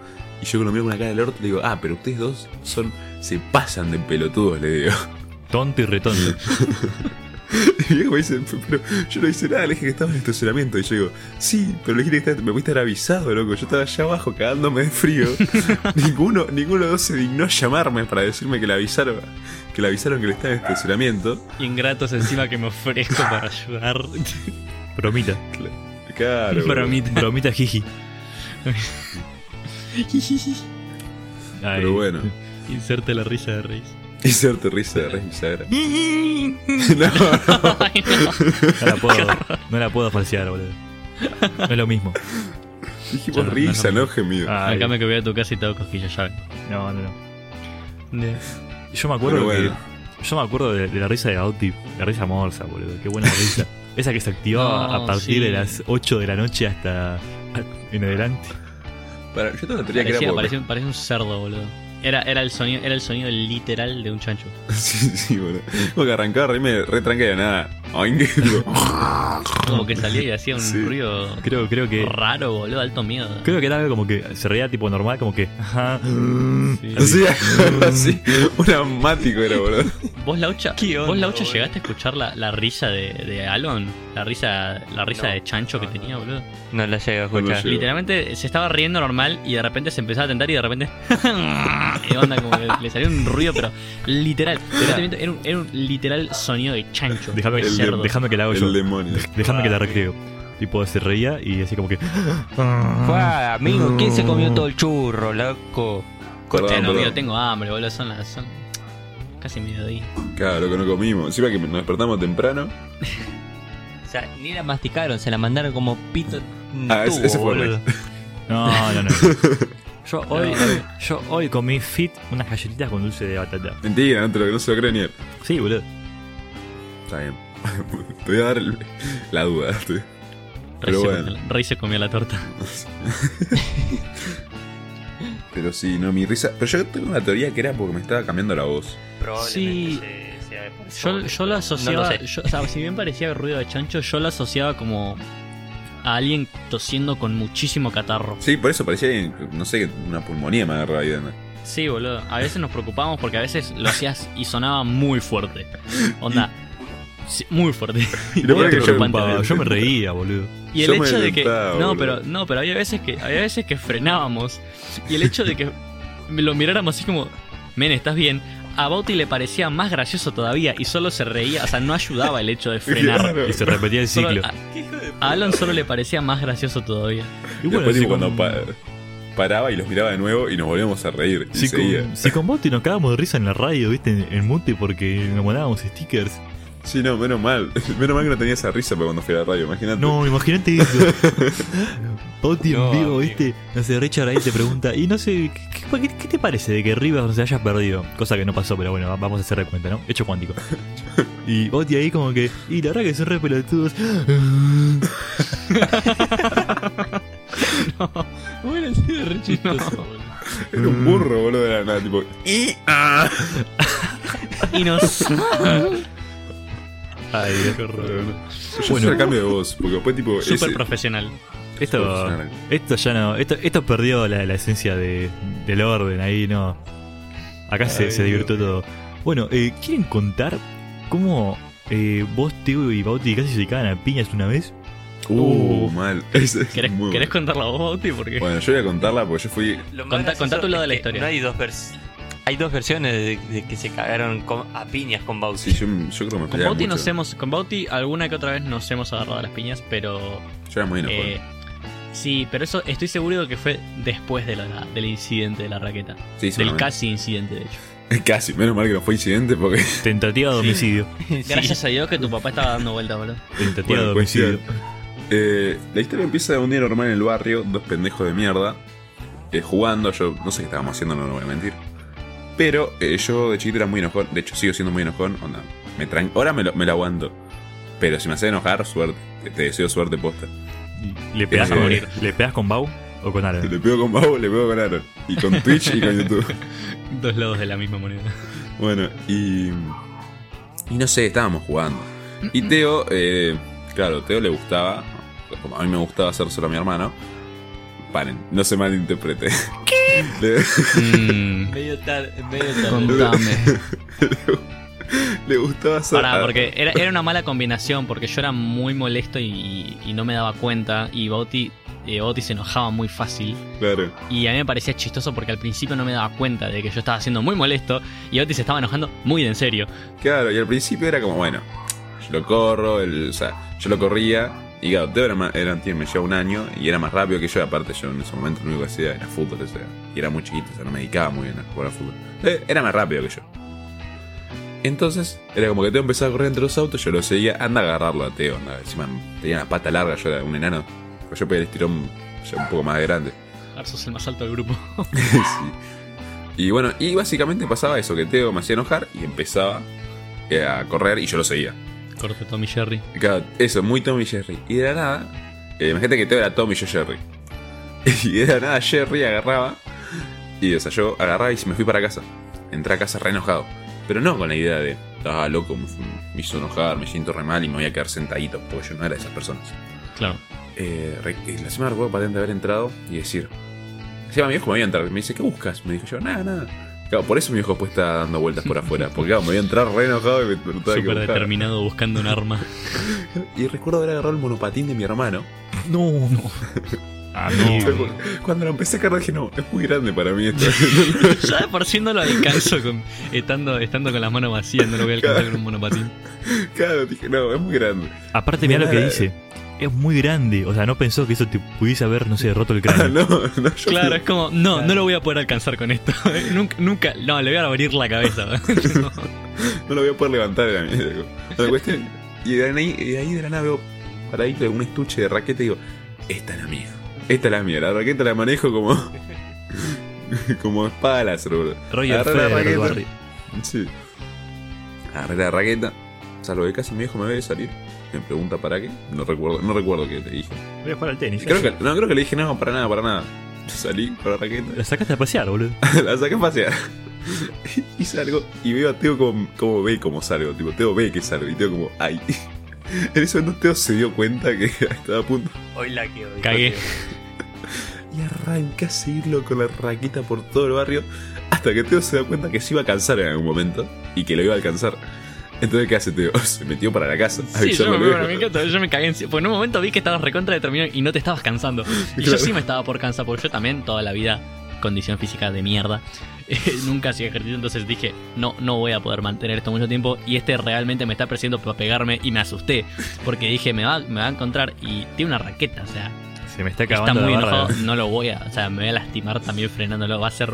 Speaker 3: Y yo lo miro con una cara del orto le digo, ah, pero ustedes dos son. se pasan de pelotudos, le digo.
Speaker 4: Tonto y retonto.
Speaker 3: Y mi viejo me dice, pero yo no hice nada, le dije que estaba en el estacionamiento. Y yo digo, sí, pero le dije que me haber avisado, loco. Yo estaba allá abajo cagándome de frío. ninguno, ninguno de los dos se dignó a llamarme para decirme que le avisaron, que le avisaron que le estaba en el estacionamiento.
Speaker 1: Ingratos encima que me ofrezco para ayudar.
Speaker 4: Bromita.
Speaker 3: Claro.
Speaker 1: Bromita.
Speaker 4: Bromita jiji. Ay.
Speaker 3: Pero bueno.
Speaker 1: Inserte la risa de Reis.
Speaker 3: Hicerte risa de Rey Bisagra. no, no.
Speaker 1: Ay, no.
Speaker 4: No la puedo, no la puedo falsear, boludo. No es lo mismo.
Speaker 3: Dijimos
Speaker 1: Ya no, no,
Speaker 3: risa,
Speaker 1: no.
Speaker 3: no gemido.
Speaker 4: Ay,
Speaker 1: Acá me que voy a tu casa y te hago cosquillas, ya
Speaker 4: no, no, no.
Speaker 1: De-
Speaker 4: Yo me acuerdo
Speaker 3: Pero bueno.
Speaker 4: que. Yo me acuerdo de, de la risa de Bauti. La risa morsa, boludo. Qué buena risa. Esa que se activaba
Speaker 1: No,
Speaker 4: a partir
Speaker 1: sí.
Speaker 4: de las 8 de la noche hasta en adelante.
Speaker 3: Para, yo tengo una teoría que
Speaker 1: Parecía,
Speaker 3: era
Speaker 1: parecía, parecía un cerdo, boludo. Era, era, el sonido, era el sonido literal de un chancho.
Speaker 3: Sí, sí, boludo. Como que arrancaba re tranca de nada. Ay, qué-
Speaker 1: Como que salía y hacía un
Speaker 3: Sí.
Speaker 1: ruido
Speaker 4: Creo, creo que.
Speaker 1: raro, boludo, alto miedo.
Speaker 4: Creo que era algo como que se reía tipo normal, como que. Ajá.
Speaker 1: Sí.
Speaker 3: Así, así, un asmático era, boludo.
Speaker 1: ¿Vos, Laucha,
Speaker 2: ¿Qué onda,
Speaker 1: ¿vos, Laucha
Speaker 2: boludo?
Speaker 1: llegaste a escuchar la, la risa de, de Alon? La risa, la risa
Speaker 2: No.
Speaker 1: de chancho que
Speaker 2: No,
Speaker 1: tenía, boludo.
Speaker 2: No la llego a escuchar.
Speaker 1: Literalmente se estaba riendo normal y de repente se empezaba a tentar y de repente. y onda, como que le salió un ruido, pero literal. Era, era un, era un literal sonido de chancho.
Speaker 4: Déjame,
Speaker 1: de Cerdo.
Speaker 4: déjame que la hago yo.
Speaker 3: Demonio.
Speaker 4: Déjame que la recreo. Tipo, se reía y así como que.
Speaker 2: Amigo, ¿quién se comió todo el churro, loco?
Speaker 1: No, tengo hambre, boludo. Son las. Son casi mediodía.
Speaker 3: Claro, que no comimos. Encima que nos despertamos temprano.
Speaker 2: O sea, ni la masticaron, se la mandaron como pito.
Speaker 3: Ah, ese-
Speaker 2: tubo,
Speaker 3: ese fue
Speaker 2: boludo.
Speaker 4: No, no, no. Yo hoy, yo hoy comí fit unas galletitas con dulce de batata.
Speaker 3: Mentira, no, te lo, no se lo cree ni él.
Speaker 4: Sí, boludo.
Speaker 3: Está bien. te voy a dar el- la duda. te-
Speaker 1: Rey,
Speaker 3: Pero
Speaker 1: se
Speaker 3: bueno.
Speaker 1: comió, Rey se comió la torta.
Speaker 3: Pero sí, no, mi risa. Pero yo tengo una teoría que era porque me estaba cambiando la voz.
Speaker 1: Sí.
Speaker 2: se- por eso,
Speaker 1: Yo, yo lo asociaba.
Speaker 2: No lo sé.
Speaker 1: yo- o sea, si bien parecía ruido de chancho, yo lo asociaba como a alguien tosiendo con muchísimo catarro.
Speaker 3: Sí, por eso parecía, no sé, una pulmonía me agarraba ahí
Speaker 1: Sí, boludo. A veces nos preocupábamos porque a veces lo hacías y sonaba muy fuerte. Onda. Sí, muy fuerte.
Speaker 3: Y yo-
Speaker 4: me reía, boludo.
Speaker 1: Y el
Speaker 3: Yo
Speaker 1: hecho de que. No, pero. No, pero había veces que. Había veces que frenábamos. Y el hecho de que lo miráramos así como. Men, ¿estás bien? A Bauti le parecía más gracioso todavía y solo se reía, o sea, no ayudaba el hecho de frenar.
Speaker 3: Claro.
Speaker 4: Y se repetía el ciclo.
Speaker 1: a, a Alan solo le parecía más gracioso todavía.
Speaker 3: Y después,
Speaker 4: si
Speaker 3: tipo, cuando
Speaker 4: con-
Speaker 3: pa- paraba y los miraba de nuevo y nos volvíamos a reír. Y
Speaker 4: Si
Speaker 3: seguía.
Speaker 4: con, si con Bauti nos cagábamos de risa en la radio, viste, en, en Mute porque nos mandábamos stickers.
Speaker 3: Sí, no, menos mal. Menos mal que no tenía esa risa para cuando fui a la radio, imagínate.
Speaker 4: No, imagínate eso.
Speaker 2: No,
Speaker 4: en vivo, viste. No sé, Richard ahí te pregunta. Y no sé, ¿qué, qué- qué te parece de que Rivers se haya perdido? Cosa que no pasó, pero bueno, vamos a hacer de cuenta, ¿no? Hecho cuántico. Y Bauti ahí como que. Y la verdad que son re pelotudos.
Speaker 1: Bueno, sí, de re chistoso,
Speaker 3: Era un burro, boludo, de la nada, tipo. Y. Ah.
Speaker 1: Y nos.
Speaker 4: Ay, qué horror.
Speaker 3: Yo
Speaker 4: Bueno.
Speaker 3: el cambio de voz, porque después, tipo.
Speaker 1: Súper
Speaker 3: ese-
Speaker 1: profesional.
Speaker 4: Esto,
Speaker 3: Profesional.
Speaker 4: esto ya no. Esto, esto perdió la, la esencia de, del orden ahí, no. Acá se,
Speaker 3: Ay,
Speaker 4: se divirtió todo. Bueno, eh, ¿quieren contar cómo eh, vos, Teo y Bauti casi se cagan a piñas una vez?
Speaker 3: Uh, mal. Ese es
Speaker 1: ¿Querés, ¿querés contarla vos, Bauti? Porque.
Speaker 3: Bueno, yo voy a contarla porque yo fui.
Speaker 2: Lo más
Speaker 1: Contá- tu lado de la historia.
Speaker 2: No hay dos vers hay dos versiones de, de que se cagaron con- a piñas con Bowser.
Speaker 3: Sí, yo, yo creo que me
Speaker 1: Con Bauti
Speaker 3: mucho.
Speaker 1: nos hemos. Con Bauti alguna que otra vez nos hemos agarrado a las piñas, pero.
Speaker 3: Yo era muy
Speaker 1: eh, sí, pero eso estoy seguro de que fue después de la- del incidente de la raqueta.
Speaker 3: sí,
Speaker 1: Del casi incidente, de hecho.
Speaker 3: Casi, menos mal que no fue incidente porque.
Speaker 4: Tentativa de homicidio.
Speaker 1: Gracias a Dios que tu papá estaba dando vuelta, boludo.
Speaker 4: Tentativa
Speaker 3: Bueno,
Speaker 4: de
Speaker 3: cuestión.
Speaker 4: homicidio.
Speaker 3: Eh, la historia empieza un día normal en el barrio, dos pendejos de mierda, eh, jugando, yo no sé qué estábamos haciendo, no lo voy a mentir. Pero eh, yo de chiquito era muy enojón, de hecho sigo siendo muy enojón, onda, me ahora me lo, me lo aguanto. Pero si me hace enojar, suerte, te deseo suerte posta.
Speaker 4: ¿Le pegas,
Speaker 3: Eh,
Speaker 4: con, ¿Le pegas con Bau? O con Aaron.
Speaker 3: Le pego con Babo, le pego con Aaron. Y con Twitch y con YouTube.
Speaker 1: Dos lados de la misma moneda.
Speaker 3: Bueno, y. Y no sé, estábamos jugando. Y Teo, eh, claro, Teo le gustaba. Como a mí me gustaba hacer solo a mi hermano. Paren, no se malinterprete. ¿Qué?
Speaker 1: Mm,
Speaker 2: Medio tarde, medio tarde.
Speaker 1: contame.
Speaker 3: le gustaba hacer.
Speaker 1: Pará, porque era, era una mala combinación, porque yo era muy molesto y, y no me daba cuenta. Y Bauti, eh, Bauti se enojaba muy fácil.
Speaker 3: Claro.
Speaker 1: Y a mí me parecía chistoso porque al principio no me daba cuenta de que yo estaba siendo muy molesto y Bauti se estaba enojando muy de en serio.
Speaker 3: Claro, y al principio era como, bueno, yo lo corro, el, o sea, yo lo corría. Y claro, Teo era, más- era, tío, me llevaba un año y era más rápido que yo. Aparte, yo en ese momento lo único que hacía era fútbol, o sea, y era muy chiquito, o sea, no me dedicaba muy bien a jugar al fútbol. Eh, era más rápido que yo. Entonces, era como que Teo empezaba a correr entre los autos, yo lo seguía, anda a agarrarlo a Teo, anda, encima tenía la pata larga, yo era un enano, pero yo pedía el estirón ya un poco más grande.
Speaker 1: Ahora sos el más alto del grupo.
Speaker 3: Sí. Y bueno, y básicamente pasaba eso, que Teo me hacía enojar y empezaba eh, a correr y yo lo seguía.
Speaker 1: Corte Tommy Jerry.
Speaker 3: Claro, eso, muy Tommy Jerry. Y de la nada, eh, imagínate que Teo era Tommy y yo Jerry. Y de la nada Jerry agarraba, y o sea, yo agarraba y me fui para casa. Entré a casa re enojado. Pero no con la idea de, ah, loco, me, me hizo enojar, me siento re mal y me voy a quedar sentadito, porque yo no era de esas personas.
Speaker 1: Claro.
Speaker 3: Eh, re- la semana recuerdo patente haber entrado y decir. Encima mi viejo me había entrado. Me dice, ¿qué buscas? Me dijo yo, nada, nada. Claro, por eso mi viejo después está dando vueltas por afuera. Porque claro, me voy a entrar re enojado y me
Speaker 1: Súper determinado buscando un arma.
Speaker 3: Y recuerdo haber agarrado el monopatín de mi hermano.
Speaker 4: No, no. Ah, no.
Speaker 3: Cuando lo empecé a cargar dije, no, es muy grande para mí esto.
Speaker 1: ya de por sí no lo alcanzo con, estando, estando con las manos vacías, no lo voy a alcanzar con un monopatín.
Speaker 3: claro, dije, no, es muy grande.
Speaker 4: Aparte, mira lo que dice. Es muy grande. O sea, no pensó que eso te pudiese haber, no sé, roto el
Speaker 3: Ah,
Speaker 4: cráneo.
Speaker 3: no, no, yo
Speaker 1: Claro, es como, no, no lo voy a poder alcanzar con esto. nunca, nunca, no, le voy a abrir la cabeza. No.
Speaker 3: no lo voy a poder levantar de la mierda. digo. La cuestión, y de ahí, de ahí de la nave veo paradito un estuche de raqueta y digo, esta es la mía. Esta es la mía. La raqueta la manejo como. como espada láser, boludo.
Speaker 4: Roger
Speaker 3: la raqueta.
Speaker 4: barrio.
Speaker 3: Sí. Agarré la raqueta. Salvo que casi mi viejo me ve salir. Me pregunta para qué. No recuerdo, no recuerdo qué le dije.
Speaker 4: Voy a jugar al tenis.
Speaker 3: Creo que, no, creo que le dije no, para nada, para nada. Salí con la raqueta.
Speaker 4: La sacaste a pasear, boludo.
Speaker 3: la saqué a pasear. y salgo y veo a Teo como, como ve cómo salgo. Tipo, Teo ve que salgo y Teo como, ay. En ese momento Teo se dio cuenta que estaba a punto.
Speaker 2: Hoy la quedo.
Speaker 1: Cagué.
Speaker 3: Y arranca a seguirlo con la raqueta por todo el barrio. Hasta que Teo se da cuenta que se iba a cansar en algún momento. Y que lo iba a alcanzar. Entonces, ¿qué hace Teo? Se metió para la casa.
Speaker 1: Sí, yo me,
Speaker 3: al
Speaker 1: bueno,
Speaker 3: viejo.
Speaker 1: me encanta, yo me cagué en sí- Porque en un momento vi que estabas recontra determinado y no te estabas cansando. Y yo sí me estaba por cansar, porque yo también toda la vida, condición física de mierda, eh, nunca hacía ejercicio, entonces dije, no, no voy a poder mantener esto mucho tiempo. Y este realmente me está persiguiendo para pegarme y me asusté. Porque dije, me va, me va a encontrar y tiene una raqueta, o sea,
Speaker 4: Se me está
Speaker 1: está
Speaker 4: acabando
Speaker 1: muy
Speaker 4: la barra.
Speaker 1: enojado, no lo voy a, o sea, me voy a lastimar también frenándolo, va a ser...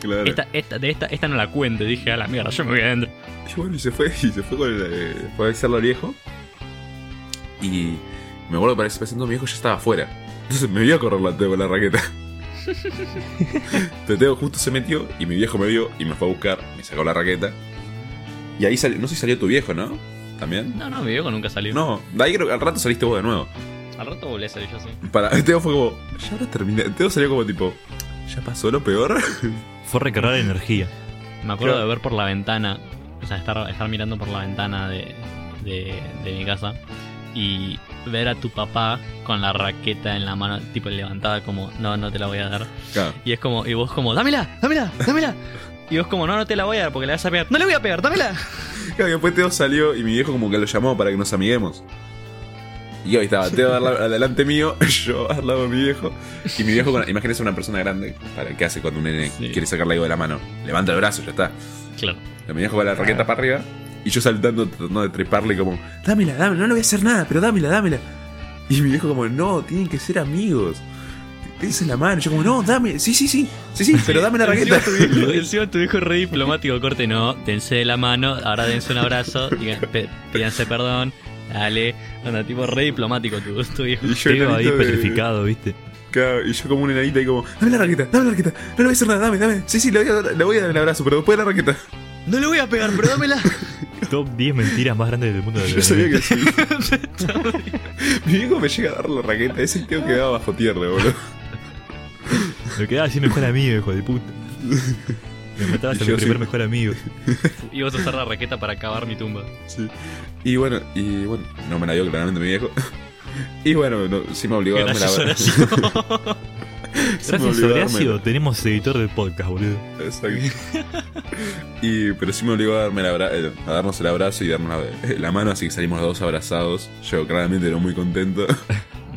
Speaker 3: Claro.
Speaker 1: Esta, esta, de esta, esta no la cuento, dije, a la mierda, yo me voy adentro.
Speaker 3: Y bueno, y se fue, y se fue con el, eh, fue a al viejo. Y me acuerdo que presentando mi viejo ya estaba afuera. Entonces me vio a correr la con la raqueta. Entonces Teo justo se metió y mi viejo me vio y me fue a buscar, me sacó la raqueta. Y ahí salió, no sé si salió tu viejo, ¿no? ¿También?
Speaker 1: No, no, mi viejo nunca salió.
Speaker 3: No, de ahí creo que al rato saliste vos de nuevo.
Speaker 1: Al rato volví a salir yo, sí.
Speaker 3: Para, Teo fue como, ya ahora terminé. Teo salió como tipo, ¿ya pasó lo peor?
Speaker 4: Fue recargar energía.
Speaker 1: Me acuerdo
Speaker 3: Claro.
Speaker 1: de ver por la ventana, o sea, estar, estar mirando por la ventana de, de, de mi casa y ver a tu papá con la raqueta en la mano, tipo levantada, como, no, no te la voy a dar.
Speaker 3: Claro.
Speaker 1: Y es como, y vos como, dámela, dámela, dámela. Y vos como, no, no te la voy a dar porque le vas a pegar. No le voy a pegar, dámela.
Speaker 3: Claro, y después Teo salió y mi viejo como que lo llamó para que nos amiguemos. Y ahí estaba Teo adelante mío, yo al lado de mi viejo. Y mi viejo, con, imagínense una persona grande, para ¿qué hace cuando un nene
Speaker 1: Sí.
Speaker 3: quiere sacarle algo de la mano? Levanta el brazo, ya está.
Speaker 1: Claro.
Speaker 3: Y mi viejo con la raqueta para arriba y yo saltando, tratando de treparle como, dámela, dámela, no le voy a hacer nada, pero dámela, dámela. Y mi viejo como, no, tienen que ser amigos. Dense la mano. Yo como, no, dame, sí, sí, sí, sí, sí, pero dame la raqueta.
Speaker 1: Encima tu viejo, encima tu viejo es re diplomático, corte, no, dense de la mano, ahora dense un abrazo, digan, pe- pídanse perdón, dale, anda, tipo re diplomático tu, tu viejo.
Speaker 3: Y yo,
Speaker 4: Teo ahí
Speaker 3: enanito de-
Speaker 4: petrificado, ¿viste?
Speaker 3: Claro, y yo como un enanito ahí como, dame la raqueta, dame la raqueta, no le voy a hacer nada, dame, dame. Sí, sí, le voy a, dar- le voy a dar el abrazo, pero después de la raqueta.
Speaker 1: No le voy a pegar, pero dámela.
Speaker 4: Top 10 mentiras más grandes del mundo de
Speaker 3: Yo sabía que sí. Mi viejo me llega a dar la raqueta, ese tío quedaba bajo tierra, boludo.
Speaker 4: Me quedaba así mejor amigo, hijo de puta. Me matabas a
Speaker 3: Yo
Speaker 4: mi primer
Speaker 3: sí.
Speaker 4: mejor amigo.
Speaker 1: Y vas a usar la raqueta para cavar mi tumba.
Speaker 3: Sí. Y bueno, y bueno, no me la dio claramente mi viejo. Y bueno, no, sí me obligó a darme la
Speaker 1: Gracias,
Speaker 3: Sí
Speaker 4: Gracias, Horacio,
Speaker 3: darme-
Speaker 4: tenemos editor del podcast, boludo.
Speaker 3: Exacto. Y, pero sí me obligó a, darme el abra- eh, a darnos el abrazo y darnos la, la mano, así que salimos los dos abrazados. Yo claramente no muy contento,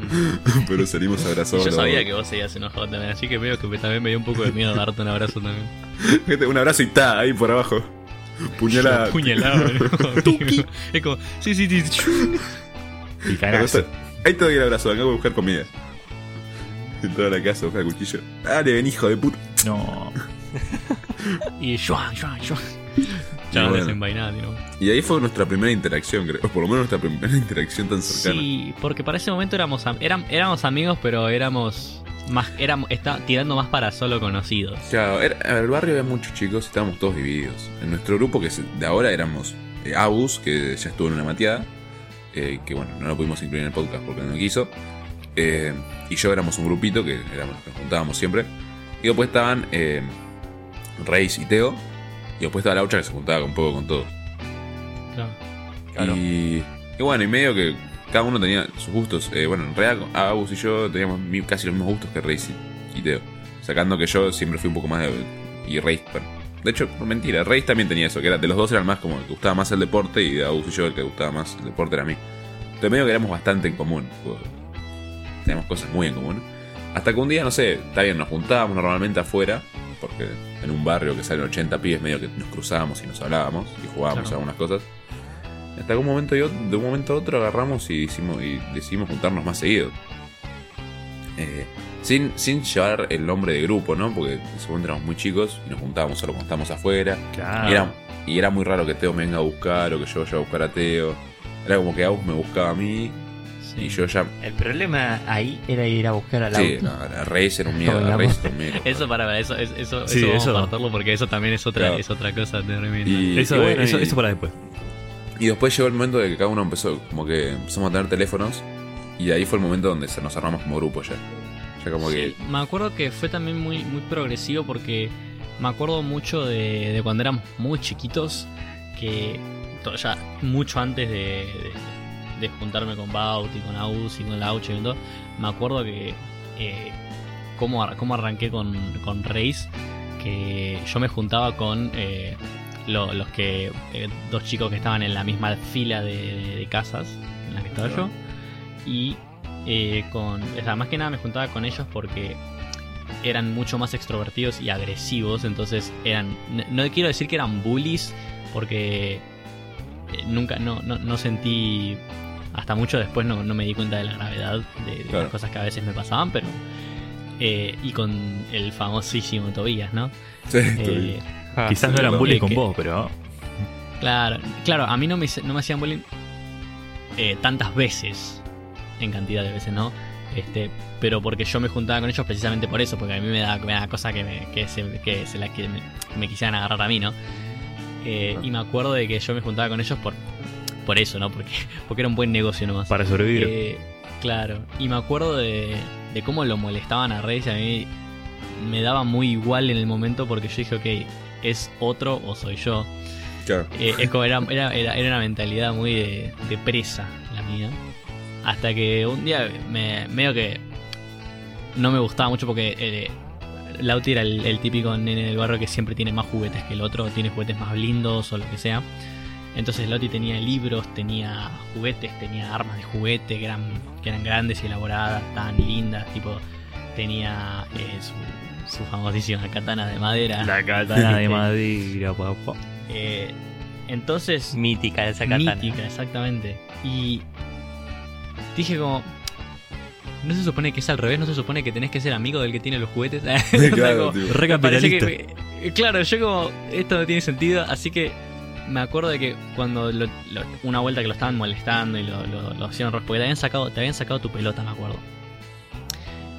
Speaker 3: pero salimos
Speaker 1: Y
Speaker 3: abrazados.
Speaker 1: yo sabía que vos seguías enojado también, así que veo que me- también me dio un poco de miedo darte un abrazo también.
Speaker 3: Gente, Un abrazo y está ahí por abajo. Puñalada.
Speaker 1: Puñalado, ¿no? Es como, sí, sí, sí.
Speaker 4: Y
Speaker 3: Ahí te doy el abrazo, acabo de buscar comida. Entró a la casa a buscar cuchillo. Dale, ven, hijo de puta.
Speaker 4: No.
Speaker 1: Y shuan, shuan, shuan.
Speaker 3: Y
Speaker 1: Ya
Speaker 3: bueno.
Speaker 1: desenvainado, ¿no?
Speaker 3: Y ahí fue nuestra primera interacción, creo. Por lo menos nuestra primera interacción tan cercana.
Speaker 1: Sí, porque para ese momento éramos, éramos amigos, pero éramos más, éramos, está tirando más para solo conocidos.
Speaker 3: Claro, era- ver, el barrio había muchos chicos, estábamos todos divididos. En nuestro grupo, que de ahora éramos eh, Abus, que ya estuvo en una mateada, eh, que bueno, no lo pudimos incluir en el podcast porque no quiso. Eh, y yo éramos un grupito que éramos, nos juntábamos siempre. Y después estaban Reis y Teo. Y después estaba Laucha que se juntaba un poco con todos.
Speaker 1: Claro.
Speaker 3: Y, y bueno, y medio que cada uno tenía sus gustos. Eh, bueno, en realidad Abus y yo teníamos mi- casi los mismos gustos que Reis y, Teo. Sacando que yo siempre fui un poco más de. Y Reis, bueno, de hecho, mentira, Reis también tenía eso, que era de los dos eran más como el que gustaba más el deporte y de Abus y yo el que gustaba más el deporte era a mí. Entonces medio que éramos bastante en común. tipo, Teníamos cosas muy en común. Hasta que un día, no sé, está bien, nos juntábamos normalmente afuera, porque en un barrio que salen 80 pibes medio que nos cruzábamos y nos hablábamos y jugábamos
Speaker 1: Claro.
Speaker 3: algunas cosas. Hasta que un momento y ot- de un momento a otro agarramos y, hicimos, y decidimos juntarnos más seguido. Eh, sin, sin llevar el nombre de grupo, ¿no? Porque momento éramos muy chicos y nos juntábamos solo cuando estábamos afuera.
Speaker 4: Claro.
Speaker 3: Y, era, y era muy raro que Teo me venga a buscar o que yo vaya a buscar a Teo. Era como que Agus me buscaba a mí
Speaker 1: Sí.
Speaker 3: y yo ya.
Speaker 2: El problema ahí era ir a buscar a la
Speaker 3: Sí, no, a Reis era un miedo. A Reis era un miedo.
Speaker 1: Eso para eso, eso, eso,
Speaker 4: Sí,
Speaker 1: eso vamos
Speaker 4: eso.
Speaker 1: porque eso también es otra,
Speaker 3: Claro.
Speaker 1: es otra cosa tremenda.
Speaker 3: Y,
Speaker 4: Eso,
Speaker 3: y bueno,
Speaker 4: eso,
Speaker 3: y-
Speaker 4: eso para después.
Speaker 3: Y después llegó el momento de que cada uno empezó, como que empezamos a tener teléfonos. Y ahí fue el momento donde se nos armamos como grupo ya. Ya como que.
Speaker 1: Sí, me acuerdo que fue también muy, muy progresivo porque me acuerdo mucho de, de cuando éramos muy chiquitos, que ya mucho antes de, de- de juntarme con Bauti, con Aus y con Lauche y todo, me acuerdo que eh, cómo, ar- cómo arranqué con, con Reis, que yo me juntaba con eh, lo- los que eh, dos chicos que estaban en la misma fila de, de- casas en la que estaba yo. Y eh, con o sea, más que nada me juntaba con ellos porque eran mucho más extrovertidos y agresivos entonces eran no, no quiero decir que eran bullies porque nunca no, no, no sentí hasta mucho después no, no me di cuenta de la gravedad de, de
Speaker 3: Claro.
Speaker 1: las cosas que a veces me pasaban pero eh, y con el famosísimo Tobías no
Speaker 3: Sí,
Speaker 1: Eh,
Speaker 2: Ah,
Speaker 4: Quizás
Speaker 3: sí,
Speaker 4: no eran bullying
Speaker 1: Eh,
Speaker 4: con
Speaker 1: que-
Speaker 4: vos, pero.
Speaker 1: Claro, claro, a mí no me, no me hacían bullying eh, tantas veces, en cantidad de veces, ¿no? Este, pero porque yo me juntaba con ellos precisamente por eso, porque a mí me da, me da cosa que, me, que, se, que, se la, que me, me quisieran agarrar a mí, ¿no? Eh, y me acuerdo de que yo me juntaba con ellos por, por eso, ¿no? Porque, porque era un buen negocio nomás.
Speaker 4: Para sobrevivir.
Speaker 1: Eh, claro, y me acuerdo de, de cómo lo molestaban a Reyes a mí me daba muy igual en el momento porque yo dije, ok, es otro o soy yo.
Speaker 3: claro.
Speaker 1: Eh, es como era, era, era, era una mentalidad muy de, de presa la mía. Hasta que un día me medio que no me gustaba mucho porque Lauti era el, el típico nene del barrio que siempre tiene más juguetes que el otro, tiene juguetes más lindos o lo que sea. Entonces Lauti tenía libros, tenía juguetes, tenía armas de juguete que eran, que eran grandes y elaboradas, tan lindas, tipo tenía eh, su, su famosísima katana de madera.
Speaker 4: La katana de madera, papá.
Speaker 1: Eh, entonces
Speaker 2: Mítica esa katana.
Speaker 1: Mítica, exactamente. Y dije como... No se supone que es al revés, no se supone que tenés que ser amigo del que tiene los juguetes.
Speaker 3: Claro,
Speaker 1: como- parece que claro, yo como... Esto no tiene sentido, así que me acuerdo de que cuando lo- lo- una vuelta que lo estaban molestando y lo, lo, lo hicieron porque te habían sacado, te habían sacado tu pelota, me acuerdo.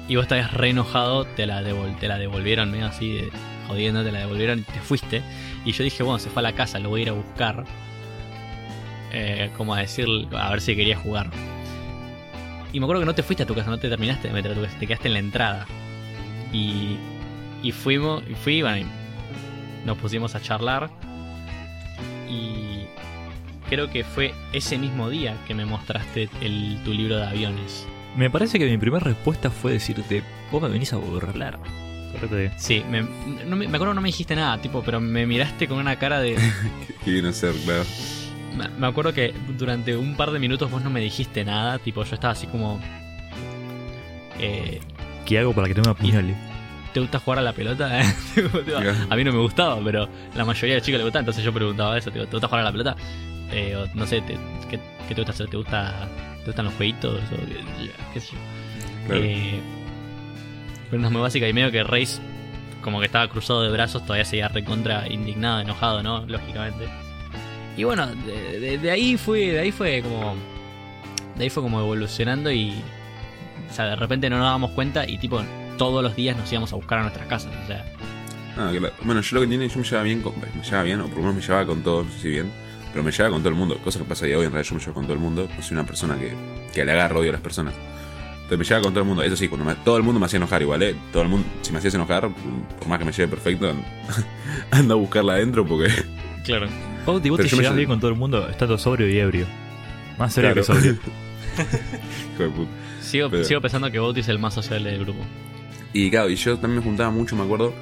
Speaker 1: Y vos estabas re enojado, te la, devol- te la devolvieron, medio así, de, jodiendo, te la devolvieron y te fuiste. Y yo dije, bueno, se fue a la casa, lo voy a ir a buscar. Eh, como a decir, a ver si quería jugar. Y me acuerdo que no te fuiste a tu casa, no te terminaste de meter a tu casa, te quedaste en la entrada. Y y fuimos, y fui, bueno, y nos pusimos a charlar. Y creo que fue ese mismo día que me mostraste el, tu libro de aviones.
Speaker 4: Me parece que mi primera respuesta fue decirte, vos me venís a burlar.
Speaker 1: Sí, me, no me, me acuerdo que no me dijiste nada, tipo, pero me miraste con una cara de...
Speaker 3: ¿Qué viene a ser, claro?
Speaker 1: Me- acuerdo que durante un par de minutos vos no me dijiste nada, tipo yo estaba así como... Eh,
Speaker 4: ¿Qué hago para que no me apuñale?
Speaker 1: ¿Te gusta jugar a la pelota? A mí no me gustaba, pero la mayoría de chicos le gustaba, entonces yo preguntaba eso, tipo, ¿te gusta jugar a la pelota? Eh, o, no sé, te- ¿qué, qué te gusta hacer? ¿Te, gusta, ¿Te gustan los jueguitos? O, qué, qué sé yo.
Speaker 3: Claro.
Speaker 1: Eh, pero no es muy básica y medio que Reis como que estaba cruzado de brazos, todavía seguía recontra indignado, enojado, ¿no? Lógicamente. Y bueno, de, de- de ahí fue, de ahí fue como. De ahí fue como evolucionando y. O sea, de repente no nos dábamos cuenta y tipo todos los días nos íbamos a buscar a nuestras casas. O sea,
Speaker 3: Ah, claro. Bueno, yo lo que tiene, yo me llevaba bien con. Me llevaba bien, o por lo menos me llevaba con todos, no sé si bien. Pero me llevaba con todo el mundo. Cosa que pasa día hoy, en realidad yo me llevo con todo el mundo. No soy una persona que, que le agarro odio a las personas. Entonces me llevaba con todo el mundo. Eso sí, cuando me- todo el mundo me hacía enojar igual, ¿eh? Todo el mundo, si me hacías enojar, por más que me lleve perfecto, anda a buscarla adentro porque.
Speaker 1: claro.
Speaker 4: Pauti, vos
Speaker 3: Pero
Speaker 4: te
Speaker 3: me
Speaker 4: llevas
Speaker 3: ll-
Speaker 4: bien con todo el mundo, estando sobrio y ebrio. Más serio
Speaker 3: Claro.
Speaker 4: que sobrio.
Speaker 1: Sigo,
Speaker 3: Pero-
Speaker 1: sigo pensando que Bauti es el más sociable del grupo.
Speaker 3: Y claro, y yo también me juntaba mucho, me acuerdo.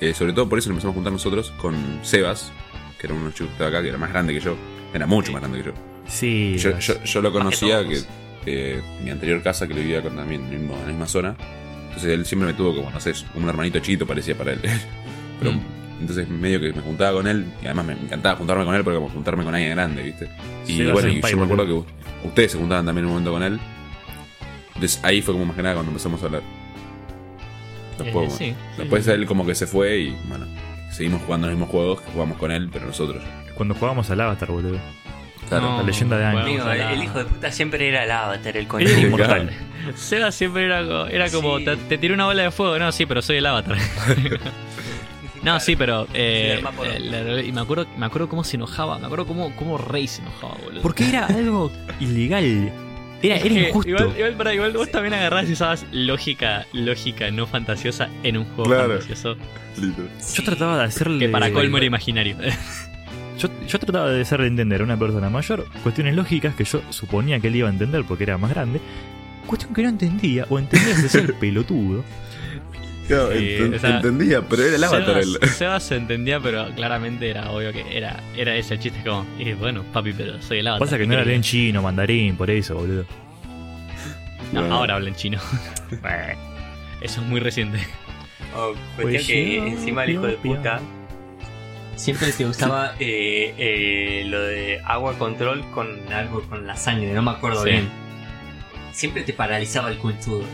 Speaker 3: eh, sobre todo por eso nos empezamos a juntar nosotros con Sebas, que era uno chico que estaba acá, que era más grande que yo. Era mucho más grande que yo.
Speaker 4: Sí.
Speaker 3: Yo, yo, yo lo conocía que eh, mi anterior casa que le vivía con también en, la misma zona. Entonces él siempre me tuvo como, no sé, como un hermanito chiquito parecía para él. Pero
Speaker 1: Mm.
Speaker 3: Entonces medio que me juntaba con él y además me encantaba juntarme con él porque como juntarme con alguien grande, ¿viste? Y
Speaker 4: Sí,
Speaker 3: bueno, y yo me acuerdo que ustedes se juntaban también en un momento con él. Entonces ahí fue como más que nada cuando empezamos a hablar. Después,
Speaker 1: Eh, sí, sí,
Speaker 3: después
Speaker 1: sí.
Speaker 3: él como que se fue y bueno, seguimos jugando los mismos juegos que jugamos con él, pero nosotros.
Speaker 4: Cuando jugábamos al Avatar, boludo.
Speaker 3: Claro.
Speaker 1: No,
Speaker 4: la leyenda de
Speaker 2: Amigo, el hijo de puta siempre era el avatar, el conejo.
Speaker 4: inmortal.
Speaker 1: Seba siempre era, era como,
Speaker 2: Sí.
Speaker 1: te, te tiré una bola de fuego, no, sí, pero soy el avatar. no, sí, pero... eh, eh, y me acuerdo, me acuerdo cómo se enojaba, me acuerdo cómo, cómo Rey se enojaba, boludo.
Speaker 4: Porque era algo ilegal. Era, era injusto.
Speaker 1: Igual, igual, pará, igual vos también agarrás y usabas lógica, lógica no fantasiosa en un juego
Speaker 3: Claro.
Speaker 1: fantasioso.
Speaker 4: Yo trataba de hacerle.
Speaker 1: Que para colmo era imaginario.
Speaker 4: Yo, yo trataba de hacerle entender a una persona mayor cuestiones lógicas que yo suponía que él iba a entender porque era más grande. Cuestión que no entendía, o entendía que el pelotudo.
Speaker 3: Claro,
Speaker 1: Sí,
Speaker 3: enten-
Speaker 1: o sea,
Speaker 3: entendía, pero era el avatar.
Speaker 1: Sebas,
Speaker 3: el-
Speaker 1: Sebas se entendía, pero claramente era obvio que era, era ese el chiste como, y bueno, papi, pero soy el avatar.
Speaker 4: Pasa que
Speaker 1: ¿qué
Speaker 4: no era en chino, mandarín, por eso, boludo.
Speaker 1: No,
Speaker 3: Bueno.
Speaker 1: ahora habla en chino. Eso es muy reciente.
Speaker 2: Oh, cuestión que encima el hijo de puta siempre te usaba eh, eh, lo de agua control con algo con la sangre, no me acuerdo
Speaker 1: Sí.
Speaker 2: bien. Siempre te paralizaba el conchudo.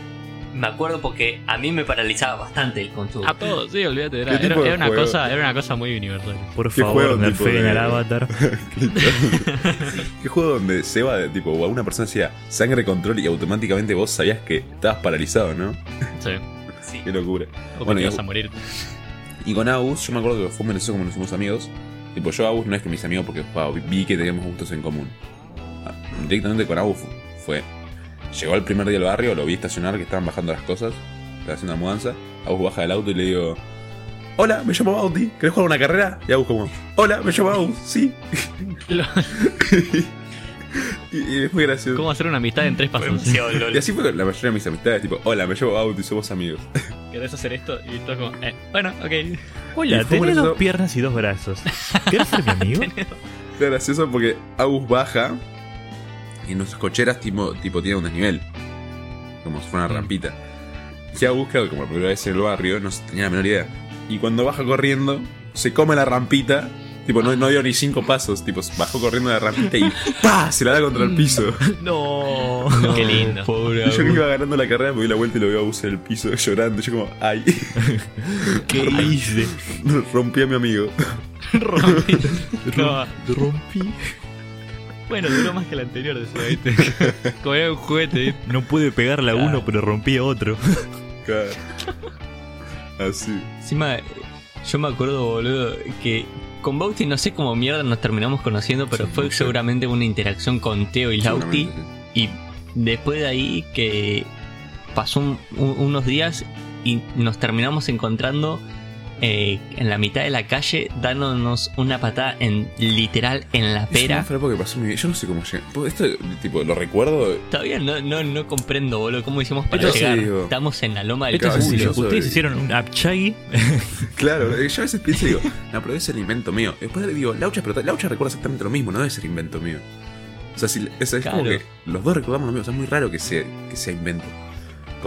Speaker 2: Me acuerdo porque a mí me paralizaba bastante el conchudo.
Speaker 1: A todos, sí, olvídate. Era,
Speaker 3: ¿Qué
Speaker 1: era-
Speaker 3: tipo de
Speaker 1: era una cosa, era una cosa muy universal.
Speaker 4: Por
Speaker 3: ¿Qué
Speaker 4: favor, nerfeen
Speaker 3: de-
Speaker 4: al avatar.
Speaker 3: ¿Qué juego donde Seba, tipo, o una persona decía sangre control y automáticamente vos sabías que estabas paralizado, ¿no?
Speaker 1: Sí.
Speaker 2: Sí.
Speaker 3: Qué locura.
Speaker 1: O que
Speaker 3: Bueno,
Speaker 1: te
Speaker 3: y-
Speaker 1: ibas a morir.
Speaker 3: Y con Agus, yo me acuerdo que fue un como nos hicimos amigos. Tipo, yo a Agus no es que mis amigos porque jugaba, vi que teníamos gustos en común. Ah, Directamente con Agus fu- fue. Llegó el primer día al barrio, lo vi estacionar, que estaban bajando las cosas, estaba haciendo una mudanza. Agus baja del auto y le digo: Hola, me llamo Bauti, ¿querés jugar una carrera? Y Agus, como: Hola, me llamo Agus, sí. Y, y es muy gracioso.
Speaker 1: ¿Cómo hacer una amistad en tres pasos?
Speaker 3: Y así fue la mayoría de mis amistades: tipo, Hola, me llamo Bauti, somos amigos.
Speaker 1: ¿Querés hacer esto? Y todo como, eh, bueno, ok.
Speaker 4: Hola, tenés dos piernas y dos brazos. ¿Querés ser mi amigo?
Speaker 3: Gracioso porque Agus baja en nuestras cocheras tipo, tipo tiene un desnivel. Como si fuera una
Speaker 1: Mm.
Speaker 3: rampita. Y Agus, claro, como la primera vez en el barrio, no tenía la menor idea. Y cuando baja corriendo, se come la rampita. Tipo, no, no dio ni cinco pasos. Tipo, bajó corriendo la rampita y ¡pa! Se la da contra el piso.
Speaker 4: No.
Speaker 1: Qué lindo.
Speaker 4: Pobre
Speaker 3: Y yo que iba ganando la carrera me di la vuelta y lo veo a en el piso llorando. Yo como, ¡ay!
Speaker 4: ¿Qué hice?
Speaker 3: Rompí a mi amigo.
Speaker 1: Rompí. No,
Speaker 4: Rompí.
Speaker 1: Bueno, duró más que la anterior, decía, ¿viste? Como era un juguete, ¿viste?
Speaker 4: No pude pegarle a
Speaker 1: Claro.
Speaker 4: uno, pero rompí a otro.
Speaker 3: Claro. Así.
Speaker 2: Encima, yo me acuerdo, boludo, que con Bauti no sé cómo mierda nos terminamos conociendo, pero
Speaker 3: Sí,
Speaker 2: fue
Speaker 3: no sé.
Speaker 2: seguramente una interacción con Teo y Lauti. Y después de ahí que pasó un- un- unos días y nos terminamos encontrando eh, en la mitad de la calle dándonos una patada en literal en la
Speaker 3: Es
Speaker 2: pera.
Speaker 3: una que pasó en mi vida. Yo no sé cómo llegué. Esto, tipo, lo recuerdo.
Speaker 2: Todavía no, no, no comprendo, boludo, cómo hicimos para
Speaker 3: Esto
Speaker 2: llegar. Estamos en la loma del
Speaker 4: es
Speaker 3: soy-
Speaker 4: Ustedes hicieron un Apchagi.
Speaker 3: Claro, yo a veces pienso y digo, no, pero debe ser invento mío. Después digo, Laucha, pero Laucha recuerda exactamente lo mismo, no debe ser invento mío. O sea, si, es, es como
Speaker 2: Claro.
Speaker 3: que los dos recordamos lo mismo, o sea, es muy raro que sea, que sea invento.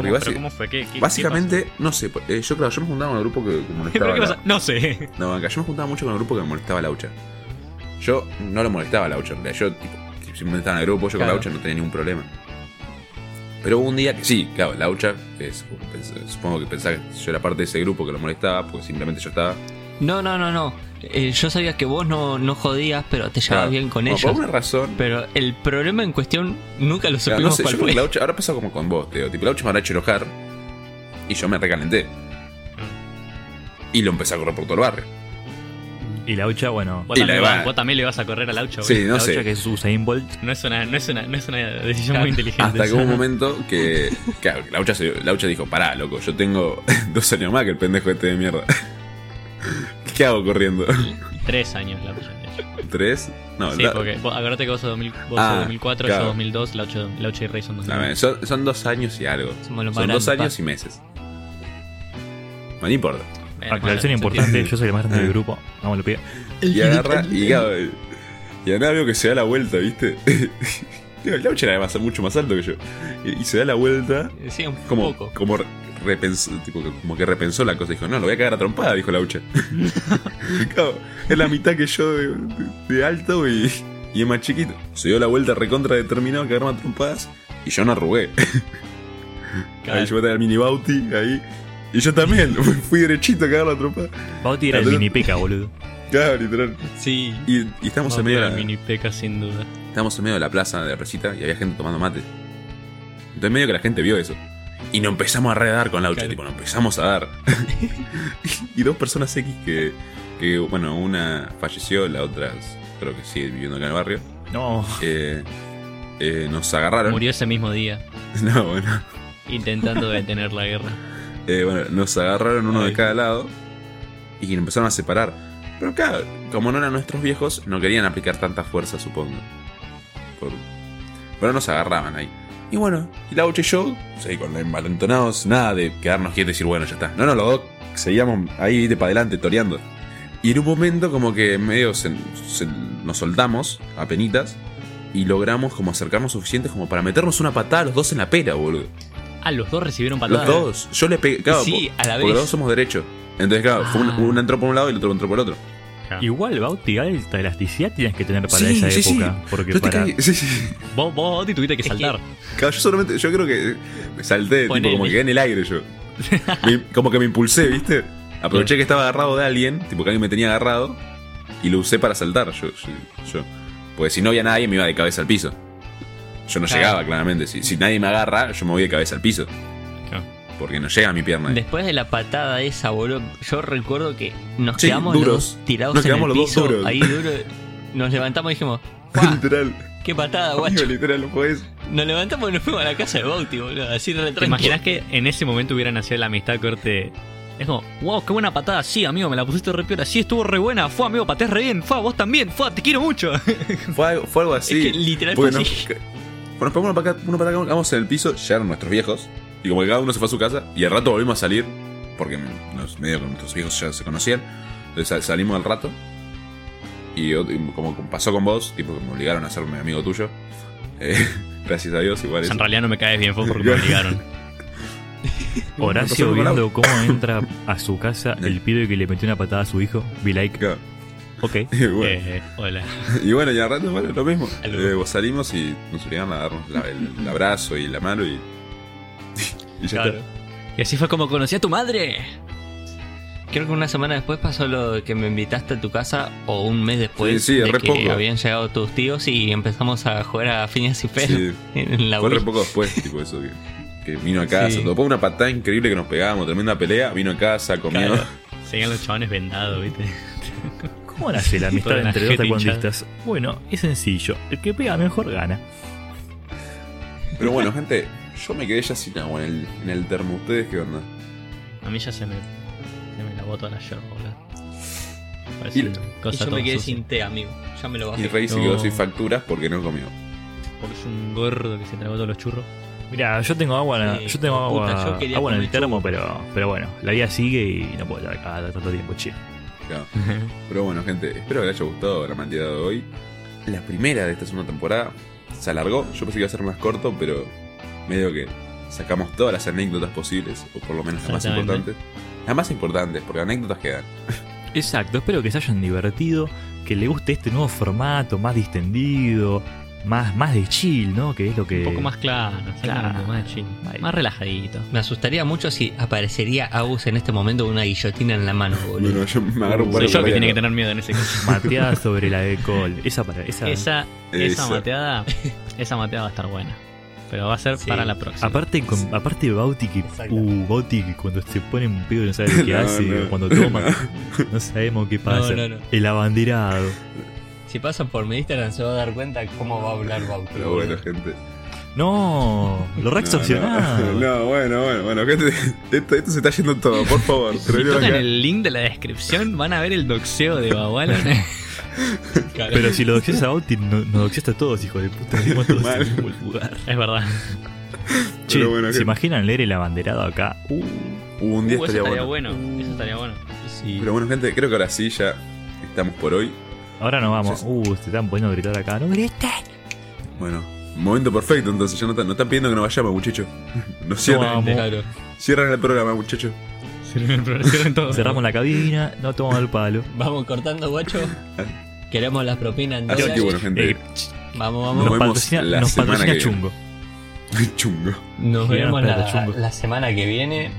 Speaker 3: Porque
Speaker 1: ¿Cómo, ¿Cómo fue? ¿Qué, qué-
Speaker 3: básicamente, no sé, eh, yo claro, yo me juntaba con el grupo que, que molestaba.
Speaker 1: ¿Pero
Speaker 3: la-
Speaker 1: No sé.
Speaker 3: No, yo me juntaba mucho con el grupo que me molestaba a Laucha. Yo no lo molestaba a Laucha. Yo, tipo, simplemente estaba en el grupo, yo
Speaker 1: Claro.
Speaker 3: con Laucha no tenía ningún problema. Pero hubo un día que sí, claro, Laucha, pens- supongo que pensaba que yo era parte de ese grupo que lo molestaba, porque simplemente yo estaba.
Speaker 2: No, no, no, no. Eh, yo sabía que vos no, no jodías, pero te llevabas
Speaker 3: Claro.
Speaker 2: bien con
Speaker 3: Bueno,
Speaker 2: ellos.
Speaker 3: Por alguna razón.
Speaker 2: Pero el problema en cuestión nunca lo
Speaker 3: Claro, no
Speaker 2: supimos
Speaker 3: sé,
Speaker 2: cuál fue.
Speaker 3: Laucha, ahora pasa como con vos, Teo. Tipo, Laucha me habrá hecho enojar. Y yo me recalenté. Y lo empecé a correr por todo el barrio.
Speaker 4: Y la Ucha, bueno.
Speaker 1: Vos
Speaker 3: Y
Speaker 1: también,
Speaker 3: la va-
Speaker 1: vos también le vas a correr al Aucho,
Speaker 3: Sí, no
Speaker 4: la
Speaker 3: sé.
Speaker 4: Ucha que es Usain Bolt.
Speaker 1: No es una, no es una, no es una decisión
Speaker 2: Claro.
Speaker 1: muy inteligente.
Speaker 3: Hasta que hubo un momento que. Claro, Laucha, se- Laucha dijo: Pará, loco, yo tengo dos años más que el pendejo este de mierda. ¿Qué hago corriendo?
Speaker 1: Tres años la Aucho.
Speaker 3: ¿Tres? No,
Speaker 1: Sí,
Speaker 3: la-
Speaker 1: porque vos, acuérdate que vos sos, 2000, vos
Speaker 3: Ah,
Speaker 1: sos 2004,
Speaker 3: claro.
Speaker 1: yo 2002, la 8, la 8 y Rey son
Speaker 3: no,
Speaker 1: 2000.
Speaker 3: son, son dos años y algo.
Speaker 2: Somos los más
Speaker 3: Son dos
Speaker 2: grandes,
Speaker 3: años y meses. No, no importa.
Speaker 1: Bueno,
Speaker 4: Aclaración
Speaker 1: bueno,
Speaker 4: importante, yo soy el más grande del grupo. Vamos, lo pide.
Speaker 3: Y agarra y claro, y ahora veo que se da la vuelta, ¿viste? Digo, Laucha era más- mucho más alto que yo. Y, y se da la vuelta.
Speaker 2: Sí, un
Speaker 3: como,
Speaker 2: poco.
Speaker 3: como re- repensó, tipo, como que repensó la cosa. Dijo, no, lo voy a cagar a trompada, dijo Laucha. claro, es la mitad que yo de, de- de alto y, y es más chiquito. Se dio la vuelta recontra determinado a cagarme a trompadas y yo no arrugué.
Speaker 1: Claro.
Speaker 3: Ahí yo voy a el mini Bauti ahí. Y yo también, fui derechito a cagar a trompada.
Speaker 4: Bauti era el mini peca, boludo.
Speaker 3: Claro, literal.
Speaker 2: Sí.
Speaker 3: Y, y estamos en medio
Speaker 1: a
Speaker 3: de la,
Speaker 1: mini peca sin duda.
Speaker 3: Estábamos en medio de la plaza de la presita y había gente tomando mate. Entonces medio que la gente vio eso. Y nos empezamos a redar con la ucha,
Speaker 1: Claro.
Speaker 3: tipo, nos empezamos a dar. y dos personas X que, que, bueno, una falleció, la otra creo que sigue viviendo acá en el barrio.
Speaker 4: No.
Speaker 3: eh, eh, nos agarraron.
Speaker 1: Murió ese mismo día,
Speaker 3: No, bueno.
Speaker 1: intentando detener la guerra.
Speaker 3: Eh, bueno, nos agarraron uno de cada lado y nos empezaron a separar. Pero claro, como no eran nuestros viejos, no querían aplicar tanta fuerza, supongo. Por- Pero nos agarraban ahí. Y bueno, y la y yo, sí, con la envalentonados, nada de quedarnos quietos y decir, bueno, ya está. No, no, los dos seguíamos ahí, viste, para adelante, toreando. Y en un momento, como que medio se- se- nos soltamos, a penitas, y logramos como acercarnos suficientes como para meternos una patada los dos en la pera, boludo.
Speaker 1: Ah, los dos recibieron
Speaker 3: Los
Speaker 1: patadas.
Speaker 3: dos. Yo le pegué. Claro,
Speaker 2: Sí, a la
Speaker 3: Porque
Speaker 2: vez.
Speaker 3: los dos somos derechos. Entonces, claro, fue un-
Speaker 1: Ah.
Speaker 3: uno entró por un lado y el otro entró por el otro.
Speaker 1: Claro.
Speaker 4: Igual, Bauti, alta elasticidad tienes que tener para
Speaker 3: Sí,
Speaker 4: esa
Speaker 3: sí, sí.
Speaker 4: época. Porque para.
Speaker 3: caí- sí, sí.
Speaker 1: Vos, vos, Bauti, tuviste que
Speaker 2: Es que-
Speaker 1: saltar.
Speaker 3: Claro, yo solamente. Yo creo que me salté, tipo, como que quedé en el aire yo. Me- como que me impulsé, ¿viste? Aproveché que estaba agarrado de alguien, tipo que alguien me tenía agarrado, y lo usé para saltar. Yo, yo, yo. Porque si no había nadie, me iba de cabeza al piso. Yo no
Speaker 2: Claro.
Speaker 3: llegaba, claramente. Si, si nadie me agarra, yo me voy de cabeza al piso. Porque no llega a mi pierna.
Speaker 2: Después de la patada esa, boludo, yo recuerdo que nos
Speaker 3: Sí,
Speaker 2: quedamos
Speaker 3: duros.
Speaker 2: los dos tirados
Speaker 3: Nos
Speaker 2: en
Speaker 3: quedamos
Speaker 2: el
Speaker 3: los dos
Speaker 2: piso,
Speaker 3: duros.
Speaker 2: ahí duro. Nos levantamos y dijimos, "Fua,
Speaker 3: literal.
Speaker 2: qué patada,
Speaker 3: Amigo,
Speaker 2: guacho.
Speaker 3: literal, fue eso.
Speaker 2: Nos levantamos y nos fuimos a la casa de Bauti, boludo, así re
Speaker 1: ¿Te imaginas que en ese momento hubiera nacido la amistad corte? Es como, wow, qué buena patada. Sí, amigo, me la pusiste re piola. Sí, estuvo re buena. Fue, amigo, pateás re bien. Fue, vos también. Fue, te quiero mucho.
Speaker 3: Fue algo, fue algo así.
Speaker 2: Es que literal fue así.
Speaker 3: nos pegamos una patada, una patada, vamos en el piso, llegaron nuestros viejos, y como que cada uno se fue a su casa, y al rato volvimos a salir, porque nos, medio que nuestros viejos ya se conocían, entonces sal- salimos al rato, y, yo- y como pasó con vos, tipo que me obligaron a serme amigo tuyo, eh, gracias a Dios, igual
Speaker 1: O sea,
Speaker 3: eso.
Speaker 1: en realidad no me caes bien, fue porque me obligaron.
Speaker 4: Horacio viendo cómo entra a su casa el pibe que le metió una patada a su hijo. Be like,
Speaker 3: Claro.
Speaker 4: ok.
Speaker 3: Y bueno,
Speaker 1: Eh, hola.
Speaker 3: y bueno, y al rato, bueno, lo mismo. Eh, vos salimos y nos obligaron a darnos la- el, el abrazo y la mano y. y ya
Speaker 1: Claro. Y así fue como conocí a tu madre.
Speaker 2: Creo que una semana después pasó lo de que me invitaste a tu casa, o un mes después
Speaker 3: Sí, sí,
Speaker 2: de
Speaker 3: re
Speaker 2: que
Speaker 3: poco.
Speaker 2: habían llegado tus tíos y empezamos a jugar a Phineas y Fer
Speaker 3: Sí.
Speaker 2: en la
Speaker 3: Fue re poco después, tipo eso, que, que vino a casa. De una patada increíble que nos pegábamos, tremenda pelea, vino a casa, comió.
Speaker 1: Claro. Seguían los chabones vendados, ¿viste?
Speaker 4: ¿Cómo nace la amistad entre dos taekwondistas? Bueno, es sencillo. El que pega mejor gana.
Speaker 3: Pero bueno, gente, yo me quedé ya sin agua en el, en el termo. ¿Ustedes qué onda?
Speaker 1: A mí ya se me, se me lavó toda la yerba, boludo. Parece
Speaker 3: Y-
Speaker 2: Y yo me quedé
Speaker 1: sucia.
Speaker 2: sin té, amigo. Ya me lo bajé.
Speaker 3: Y Rey se
Speaker 1: No.
Speaker 3: quedó sin facturas porque no comió.
Speaker 1: Porque es un gordo que se tragó todos los churros.
Speaker 4: Mira, yo tengo agua, en-
Speaker 2: Sí,
Speaker 4: yo tengo
Speaker 2: puta,
Speaker 4: agua,
Speaker 2: yo
Speaker 4: agua en el termo, pero, pero bueno, la vida sigue y no puedo estar acá tanto tiempo, che.
Speaker 3: Claro. Pero bueno, gente, espero que les haya gustado la mantida de hoy. La primera de esta segunda temporada se alargó. Yo pensé que iba a ser más corto, pero medio que sacamos todas las anécdotas posibles, o por lo menos las más importantes. Las más importantes, porque anécdotas quedan.
Speaker 4: Exacto, espero que se hayan divertido, que le guste este nuevo formato, más distendido, más, más de chill, ¿no? Que es lo que...
Speaker 1: Un poco más claro, más chill,
Speaker 4: Ahí.
Speaker 1: más relajadito.
Speaker 2: Me asustaría mucho si aparecería Agus en este momento con una guillotina en la mano, boludo.
Speaker 3: Bueno, yo me agarro un par
Speaker 1: Soy yo que tiene que tener miedo en ese caso.
Speaker 4: Mateada sobre la de col. Esa para... Esa...
Speaker 1: Esa, esa
Speaker 3: Esa.
Speaker 1: mateada, esa mateada va a estar buena. Pero va a ser
Speaker 2: Sí.
Speaker 1: para la próxima.
Speaker 4: Aparte, con, aparte Bauti que, uh, Bauti que cuando se pone un pedo no sabe qué
Speaker 3: No,
Speaker 4: hace,
Speaker 3: no.
Speaker 4: cuando toma, no sabemos qué pasa.
Speaker 2: no, no.
Speaker 4: El abanderado.
Speaker 2: Si pasan por mi Instagram se va a dar cuenta cómo va a hablar Bauti.
Speaker 3: Pero bueno, gente.
Speaker 4: No, lo re extorsionado.
Speaker 3: No, no, bueno, bueno, bueno, gente. Esto, esto se está yendo todo, por favor.
Speaker 1: Si tocan
Speaker 3: acá.
Speaker 1: el link de la descripción, van a ver el doxeo de Babalan.
Speaker 2: Claro.
Speaker 4: Pero si lo doxias a Bauti, no- nos doxiaste a todos, hijo de puta. Dimos todos
Speaker 3: Mal.
Speaker 4: en el mismo lugar.
Speaker 1: es verdad.
Speaker 4: Che,
Speaker 3: Pero bueno,
Speaker 4: ¿se
Speaker 3: gente.
Speaker 4: imaginan leer el abanderado acá? Uh,
Speaker 3: Uh, un día
Speaker 1: Uh, eso
Speaker 3: estaría
Speaker 1: estaría
Speaker 3: bueno.
Speaker 1: bueno. Eso estaría bueno.
Speaker 2: Sí.
Speaker 3: Pero bueno, gente, creo que ahora sí ya estamos por hoy.
Speaker 4: ahora nos vamos. Uh, se están poniendo a gritar acá. ¡No griten!
Speaker 3: Bueno, momento perfecto, entonces ya no están, no están pidiendo que nos vayamos, muchachos. Nos cierran,
Speaker 4: vamos.
Speaker 2: Claro.
Speaker 3: cierran el programa, muchachos.
Speaker 1: Cierren todo.
Speaker 4: Cerramos la cabina, no tomamos el palo.
Speaker 2: Vamos cortando, guacho. Queremos las propinas en
Speaker 3: Así que bueno, gente,
Speaker 4: Eh,
Speaker 2: Vamos, vamos.
Speaker 4: nos
Speaker 3: vemos
Speaker 4: patrocina,
Speaker 3: la
Speaker 4: nos
Speaker 3: semana
Speaker 4: patrocina
Speaker 3: que viene.
Speaker 4: Chungo.
Speaker 3: chungo.
Speaker 2: Nos vemos la,
Speaker 4: chungo.
Speaker 2: la semana que viene.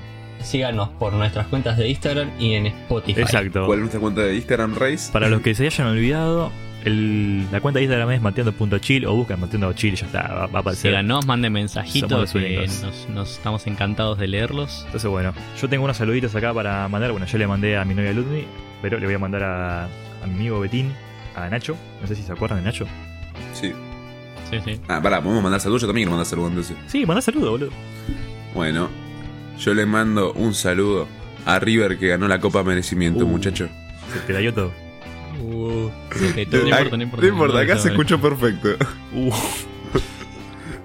Speaker 2: Síganos por nuestras cuentas de Instagram y en Spotify.
Speaker 4: Exacto.
Speaker 3: ¿Cuál es nuestra cuenta de Instagram, Race?
Speaker 4: Para los que se hayan olvidado, el- la cuenta de Instagram es mateando.chill o buscan mateando.chill y ya está, va, va a aparecer.
Speaker 1: Síganos, manden mensajitos que nos, nos estamos encantados de leerlos.
Speaker 4: Entonces, bueno, yo tengo unos saluditos acá para mandar. Bueno, yo le mandé a mi novia Ludmi, pero le voy a mandar a, a mi amigo Betín, a Nacho. No sé si se acuerdan de Nacho.
Speaker 3: Sí.
Speaker 1: Sí, sí.
Speaker 3: Ah, pará, podemos mandar saludos. Yo también quiero mandar saludos entonces.
Speaker 4: Sí, mandá saludo, boludo.
Speaker 3: Bueno, yo le mando un saludo a River que ganó la Copa Merecimiento,
Speaker 4: Uh.
Speaker 3: muchacho.
Speaker 4: Se te la dio todo.
Speaker 2: Uh, se petó.
Speaker 1: No importa, no importa.
Speaker 3: No importa, acá se
Speaker 1: no,
Speaker 3: escuchó perfecto.
Speaker 4: Uh.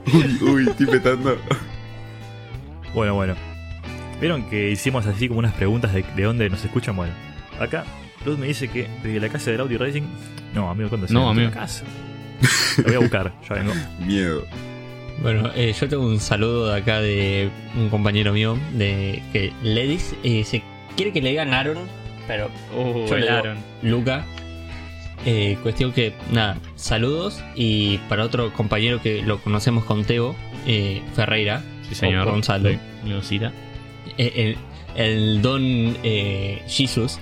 Speaker 3: Uy, uy, estoy petando.
Speaker 4: Bueno, bueno. ¿Vieron que hicimos así como unas preguntas de, de dónde nos escuchan? Bueno, acá Luz me dice que desde la casa del Audi Racing. No, amigo, ¿cuándo
Speaker 1: No, amigo.
Speaker 4: La casa. La voy a buscar, ya vengo.
Speaker 3: Miedo.
Speaker 2: Bueno, eh, yo tengo un saludo de acá de un compañero mío de que le dice, eh, se quiere que le digan Aaron, pero
Speaker 1: Uh,
Speaker 2: Yo le digo-
Speaker 1: Aaron.
Speaker 2: Luca. Eh, cuestión que, nada, saludos. Y para otro compañero que lo conocemos con Teo, eh, Ferreira.
Speaker 1: Sí, señor.
Speaker 2: Gonzalo. El, el don eh, Jesus.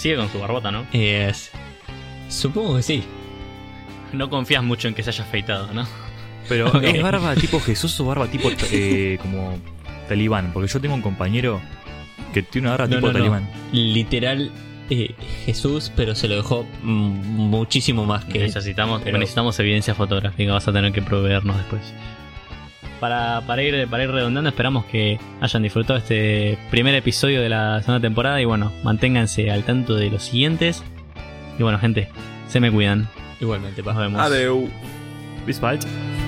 Speaker 1: Sigue con su barbota, ¿no?
Speaker 2: Es- supongo que sí.
Speaker 1: No confías mucho en que se haya afeitado, ¿no?
Speaker 4: Pero. ¿es barba tipo Jesús o barba tipo eh, como talibán? Porque yo tengo un compañero que tiene una barba
Speaker 2: No,
Speaker 4: tipo
Speaker 2: no,
Speaker 4: talibán.
Speaker 2: Literal eh, Jesús, pero se lo dejó mm, muchísimo más que
Speaker 1: necesitamos,
Speaker 2: pero-
Speaker 1: necesitamos evidencia fotográfica, vas a tener que proveernos después. Para, para, ir, para ir redondeando, esperamos que hayan disfrutado este primer episodio de la segunda temporada y bueno, manténganse al tanto de los siguientes. Y bueno, gente, se me cuidan.
Speaker 2: igualmente.
Speaker 1: Nos vemos.
Speaker 3: Adeu.
Speaker 4: Bis bald.